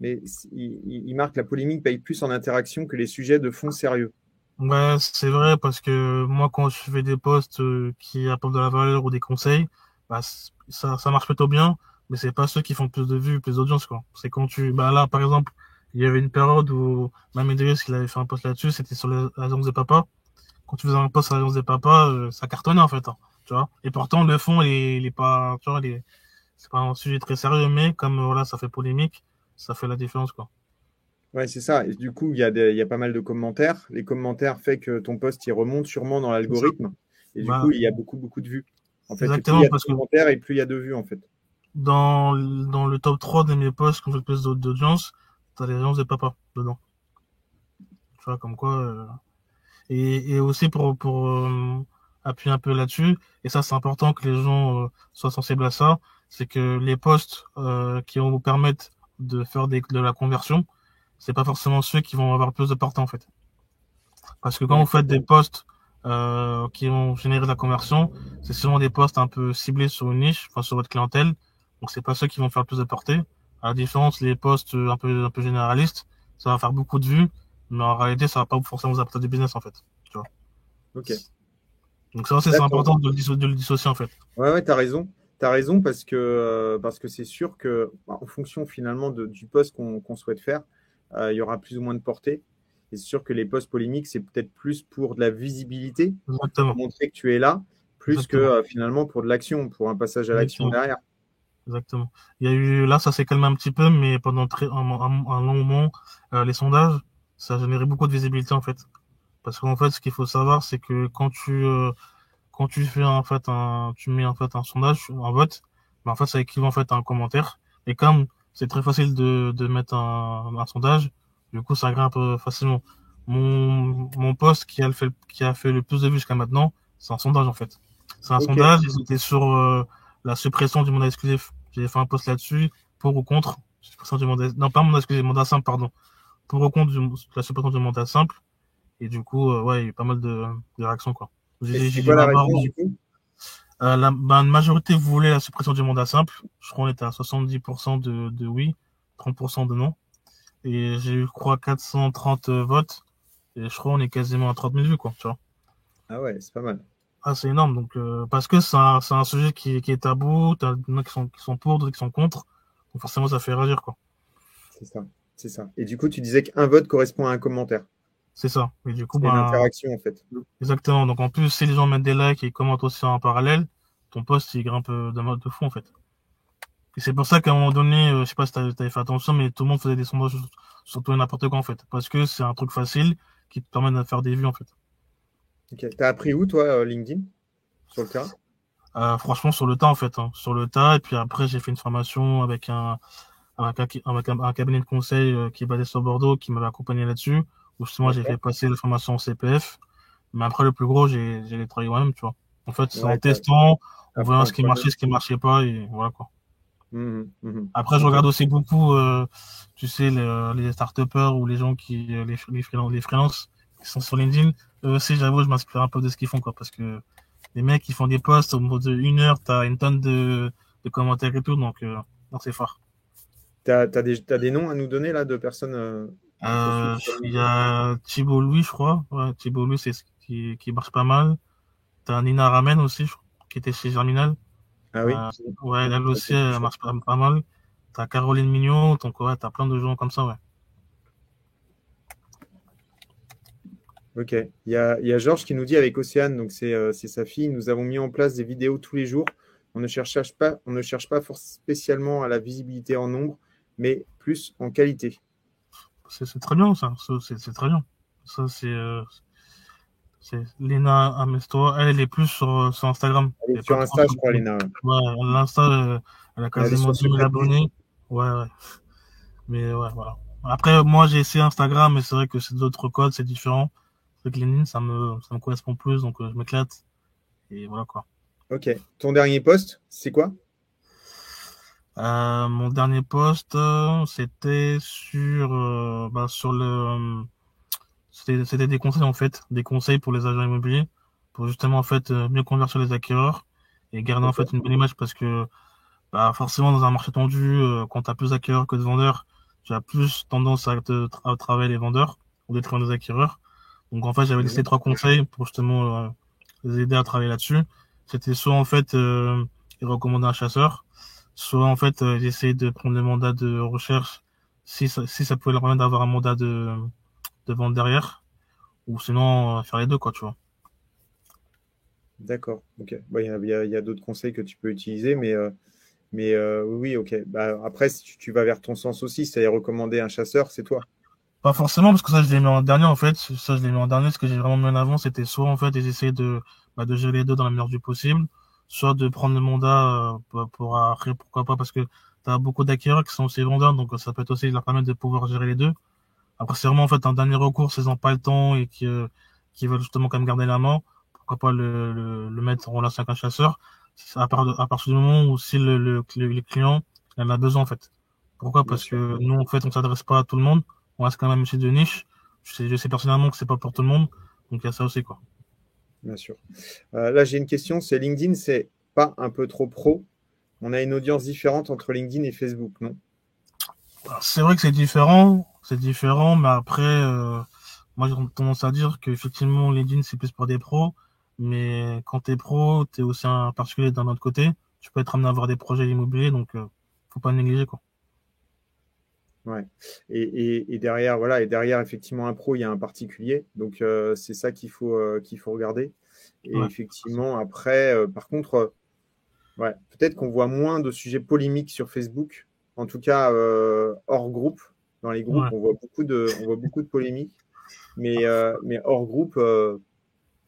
mais il, marque la polémique paye plus en interaction que les sujets de fond sérieux. Ouais, c'est vrai, parce que moi, quand je fais des posts euh, qui apportent de la valeur ou des conseils, bah, ça, ça marche plutôt bien, mais c'est pas ceux qui font plus de vues, plus d'audience, quoi. C'est quand tu, bah là, par exemple, il y avait une période où même il avait fait un post là-dessus, c'était sur l'agence des papas. Quand tu faisais un post sur l'agence des papas, euh, ça cartonnait, en fait, hein, tu vois. Et pourtant, le fond, il est, pas, tu vois, c'est pas un sujet très sérieux, mais comme, voilà, ça fait polémique, ça fait la différence, quoi. Ouais, c'est ça. Et du coup, il y, a il y a pas mal de commentaires. Les commentaires fait que ton post, il remonte sûrement dans l'algorithme. Et du bah coup, il y a beaucoup, beaucoup de vues. En fait, Exactement, plus il y a de commentaires et plus il y a de vues, en fait. Dans, dans le top 3 de mes posts, quand je plus d'audience, t'as les agences de papa dedans. Tu vois, comme quoi. Euh... Et, et aussi pour, pour euh, appuyer un peu là-dessus, et ça, c'est important que les gens euh, soient sensibles à ça, c'est que les posts qui vont vous permettre de faire des, de la conversion, c'est pas forcément ceux qui vont avoir plus de portée en fait. Parce que quand vous faites des posts euh, qui vont générer de la conversion, c'est souvent des posts un peu ciblés sur une niche, enfin sur votre clientèle. Donc c'est pas ceux qui vont faire plus de portée. À la différence, les posts un peu un peu généralistes, ça va faire beaucoup de vues, mais en réalité, ça va pas forcément vous apporter du business en fait. Tu vois. Ok. Donc ça c'est important de le, de le, dissocier en fait. Ouais, ouais, t'as raison. T'as raison parce que euh, parce que c'est sûr que bah, en fonction finalement de, du post qu'on souhaite faire, euh, il y aura plus ou moins de portée. Et c'est sûr que les posts polémiques, c'est peut-être plus pour de la visibilité, Exactement. pour montrer que tu es là, plus Exactement. que euh, finalement pour de l'action, pour un passage à l'action derrière. Exactement. Il y a eu là, ça s'est calmé un petit peu, mais pendant très, un, un, un long moment, euh, les sondages, ça a généré beaucoup de visibilité en fait. Parce qu'en fait, ce qu'il faut savoir, c'est que quand tu euh, quand tu fais en fait un, tu mets en fait un sondage, un vote, ben, en fait, ça équivaut en fait à un commentaire. Et comme c'est très facile de, de mettre un, un, sondage. Du coup, ça grimpe facilement. Mon, mon poste qui a, fait, qui a fait le plus de vues jusqu'à maintenant, c'est un sondage en fait. C'est un okay. sondage, c'était sur euh, la suppression du mandat exclusif. J'ai fait un post là-dessus, pour ou contre. Suppression du mandat, non, pas mandat exclusif, mandat simple, pardon. Pour ou contre du, la suppression du mandat simple. Et du coup, euh, ouais, il y a eu pas mal de, de réactions, quoi. J'ai quoi la réponse, du coup? Euh, la, ben, majorité voulait la suppression du mandat simple. Je crois qu'on était à 70% de, de oui, 30% de non. Et j'ai eu, je crois, 430 votes. Et je crois qu'on est quasiment à 30 000 vues, quoi, tu vois. Ah ouais, c'est pas mal. Ah, c'est énorme. Donc, euh, parce que c'est un, un, sujet qui, qui est tabou. T'as des gens qui sont, qui sont pour, d'autres qui sont contre. Donc, forcément, ça fait réagir, quoi. C'est ça. C'est ça. Et du coup, tu disais qu'un vote correspond à un commentaire. C'est ça. Et du coup, c'est bah, une interaction en fait. Exactement. Donc en plus, si les gens mettent des likes et commentent aussi en parallèle, ton post il grimpe de mode de fou en fait. Et c'est pour ça qu'à un moment donné, euh, je sais pas si tu avais fait attention, mais tout le monde faisait des sondages sur, sur tout et n'importe quoi en fait. Parce que c'est un truc facile qui te permet de faire des vues en fait. Ok. T'as appris où toi, euh, LinkedIn? Sur le tas euh, Franchement, sur le tas en fait. Hein. Sur le tas. Et puis après, j'ai fait une formation avec un, avec un, avec un, un cabinet de conseil euh, qui est basé sur Bordeaux qui m'avait accompagné là-dessus justement j'ai fait passer la formation en CPF. Mais après, le plus gros, j'ai les travaillé moi-même, tu vois. En fait, c'est ouais, en testant, en voyant ce qui marchait, ce qui marchait pas, et voilà quoi. Mmh, mmh. Après, je regarde aussi beaucoup, euh, tu sais, les, les start ou les gens qui, les, les, freelance, les freelances qui sont sur LinkedIn. Eux aussi, j'avoue, je m'inspire un peu de ce qu'ils font, quoi, parce que les mecs, qui font des posts au bout d'une heure, t'as une tonne de, de commentaires et tout, donc, euh, c'est fort. T'as as des, as des noms à nous donner, là, de personnes euh... Euh, il y a Thibault Louis, je crois. Ouais, Thibault Louis, c'est ce qui, qui marche pas mal. T'as Nina Ramen aussi, qui était chez Germinal. Ah oui. Euh, ouais, elle aussi, elle marche pas, pas mal. T'as Caroline Mignon, donc ouais, t'as plein de gens comme ça, ouais. Ok. Il y a, il y a Georges qui nous dit avec Océane, donc c'est euh, sa fille, nous avons mis en place des vidéos tous les jours. On ne cherche pas, on ne cherche pas spécialement à la visibilité en nombre, mais plus en qualité c'est très bien ça, c'est très bien. Ça, c'est. Euh, c'est Lena Amesto. Elle, elle est plus sur, sur Instagram. Elle est sur Insta, je crois, Lena. Ouais, l'Insta, elle a quasiment 10 000 abonnés. Ouais, ouais. Mais ouais, voilà. Après, moi, j'ai essayé Instagram, mais c'est vrai que c'est d'autres codes, c'est différent. C'est que LinkedIn, ça me, ça me correspond plus, donc je m'éclate. Et voilà quoi. Ok. Ton dernier poste, c'est quoi? Euh, Mon dernier poste, euh, c'était sur, euh, bah, sur le. C'était des conseils en fait, des conseils pour les agents immobiliers, pour justement en fait mieux convertir les acquéreurs et garder en fait une bonne image parce que bah, forcément dans un marché tendu, quand tu as plus d'acquéreurs que de vendeurs, tu as plus tendance à, te, à travailler les vendeurs ou des des acquéreurs. Donc en fait j'avais laissé trois conseils pour justement les aider à travailler là-dessus. C'était soit en fait euh, recommander un chasseur, soit en fait euh, de prendre le mandat de recherche si ça, si ça pouvait leur permettre d'avoir un mandat de, de vente derrière, ou sinon euh, faire les deux quoi, tu vois. D'accord, ok. Il bah, y a, y a d'autres conseils que tu peux utiliser, mais, euh, mais euh, oui, ok. Bah, après, si tu, tu vas vers ton sens aussi, c'est-à-dire recommander un chasseur, c'est toi. Pas forcément, parce que ça, je l'ai mis en dernier, en fait. Ça, je l'ai mis en dernier. Ce que j'ai vraiment mis en avant, c'était soit, en fait, d'essayer de, bah, de gérer les deux dans la mesure du possible, soit de prendre le mandat euh, pour après, pourquoi pas, parce que tu as beaucoup d'acquéreurs qui sont aussi vendeurs, donc ça peut être aussi leur permettre de pouvoir gérer les deux. Après, c'est vraiment, en fait, un dernier recours, s'ils n'ont pas le temps et qui, euh, qui veulent justement quand même garder la main, pourquoi pas le, le, le mettre en relation avec un chasseur, à, part, à partir du moment où si le, le, le client en a besoin, en fait. Pourquoi? Parce que nous, en fait, on s'adresse pas à tout le monde on reste quand même chez de niche. Je sais, je sais personnellement que c'est pas pour tout le monde, donc il y a ça aussi quoi. Bien sûr. Euh, là, j'ai une question. C'est LinkedIn, c'est pas un peu trop pro? On a une audience différente entre LinkedIn et Facebook, non? C'est vrai que c'est différent, c'est différent, mais après, euh, moi j'ai tendance à dire qu'effectivement LinkedIn c'est plus pour des pros, mais quand tu es pro, tu es aussi un particulier d'un autre côté. Tu peux être amené à avoir des projets immobiliers, donc euh, faut pas négliger quoi. Ouais. Et, et, derrière, voilà, et derrière, effectivement, un pro, il y a un particulier. Donc, euh, c'est ça qu'il faut, euh, qu'il faut regarder. Et effectivement, après, euh, par contre, ouais, peut-être qu'on voit moins de sujets polémiques sur Facebook. En tout cas, hors groupe. Dans les groupes, on, voit beaucoup de, on voit beaucoup de polémiques. Mais, mais hors groupe,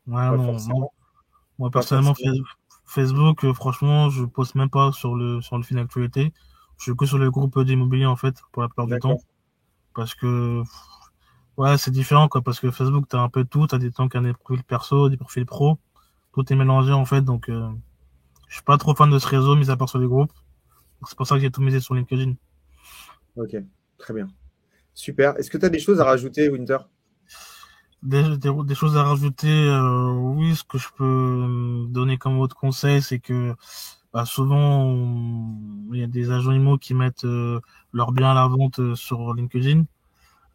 non, Moi, personnellement, Facebook, franchement, je poste même pas sur le, sur le fil d'actualité. Je suis que sur le groupe d'immobilier en fait pour la plupart du temps. Parce que ouais, c'est différent quoi. Parce que Facebook, t'as un peu tout. T'as des temps qui ont des profils perso, des profils pro. Tout est mélangé en fait. Donc euh, je suis pas trop fan de ce réseau, mis à part sur les groupes. C'est pour ça que j'ai tout misé sur LinkedIn. Ok, très bien. Super. Est-ce que tu as des choses à rajouter, Winter? Des, des, choses à rajouter, euh, oui, ce que je peux donner comme autre conseil, c'est que bah, souvent, il y a des agents IMO qui mettent euh, leurs biens à la vente euh, sur LinkedIn.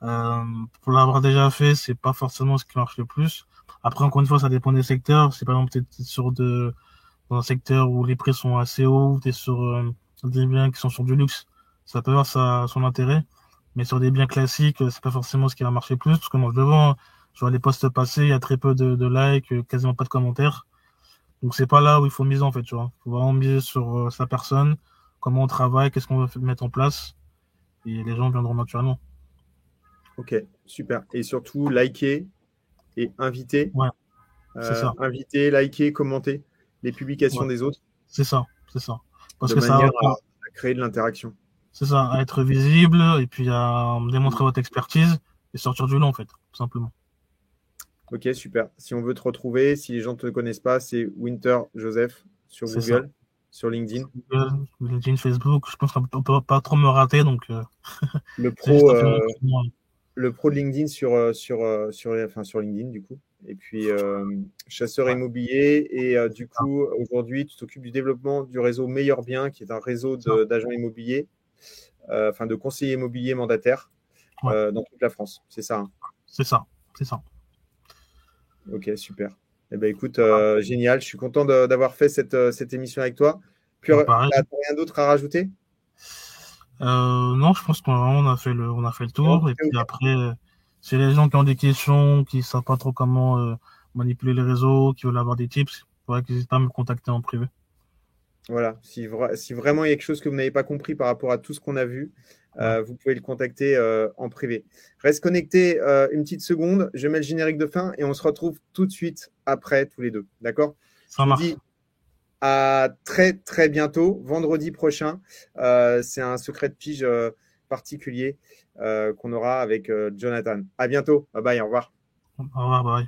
Euh, pour l'avoir déjà fait, c'est pas forcément ce qui marche le plus. Après, encore une fois, ça dépend des secteurs. C'est par exemple peut-être sur de, dans un secteur où les prix sont assez hauts, t'es sur des biens qui sont sur du luxe, ça peut avoir sa, son intérêt. Mais sur des biens classiques, c'est pas forcément ce qui va marcher plus. Parce que moi, je le vois, hein. je vois les posts passer, il y a très peu de likes, quasiment pas de commentaires. Donc c'est pas là où il faut miser en fait, tu vois. Il faut vraiment miser sur euh, sa personne, comment on travaille, qu'est-ce qu'on veut mettre en place, et les gens viendront naturellement. Ok, super. Et surtout, liker et inviter. Ouais, c'est euh, ça. Inviter, liker, commenter les publications des autres. C'est ça, c'est ça. Parce de que ça à, à créer de l'interaction. C'est ça, à être visible et puis à démontrer votre expertise et sortir du lot en fait, tout simplement. Ok, super. Si on veut te retrouver, si les gens ne te connaissent pas, c'est Winter Joseph sur Google, sur LinkedIn. Google, LinkedIn, Facebook. Je pense qu'on ne peut pas trop me rater. Donc, euh, [laughs] le, [laughs] pro, euh, le pro de LinkedIn sur, euh, sur, sur, enfin, sur LinkedIn, du coup. Et puis, chasseur immobilier. Et du coup, aujourd'hui, tu t'occupes du développement du réseau Meilleur Bien, qui est un réseau d'agents immobiliers, enfin de conseillers immobiliers mandataires dans toute la France. C'est ça. Hein c'est ça. C'est ça. Ok, super. Eh ben, écoute, euh, génial. Je suis content d'avoir fait cette, euh, cette, émission avec toi. Puis, bah, rien d'autre à rajouter? Euh, Non, je pense qu'on a fait le, on a fait le tour. et puis après, c'est les gens qui ont des questions, qui ne savent pas trop comment manipuler les réseaux, qui veulent avoir des tips, il n'hésitent pas à me contacter en privé. Voilà, si, si, vraiment il y a quelque chose que vous n'avez pas compris par rapport à tout ce qu'on a vu, Euh, vous pouvez le contacter euh, en privé. Reste connecté une petite seconde. Je mets le générique de fin et on se retrouve tout de suite après tous les deux. D'accord? Ça marche. dis à très très bientôt, vendredi prochain. C'est un secret de pige particulier qu'on aura avec Jonathan. À bientôt. Bye bye. Au revoir. Au revoir. Bye.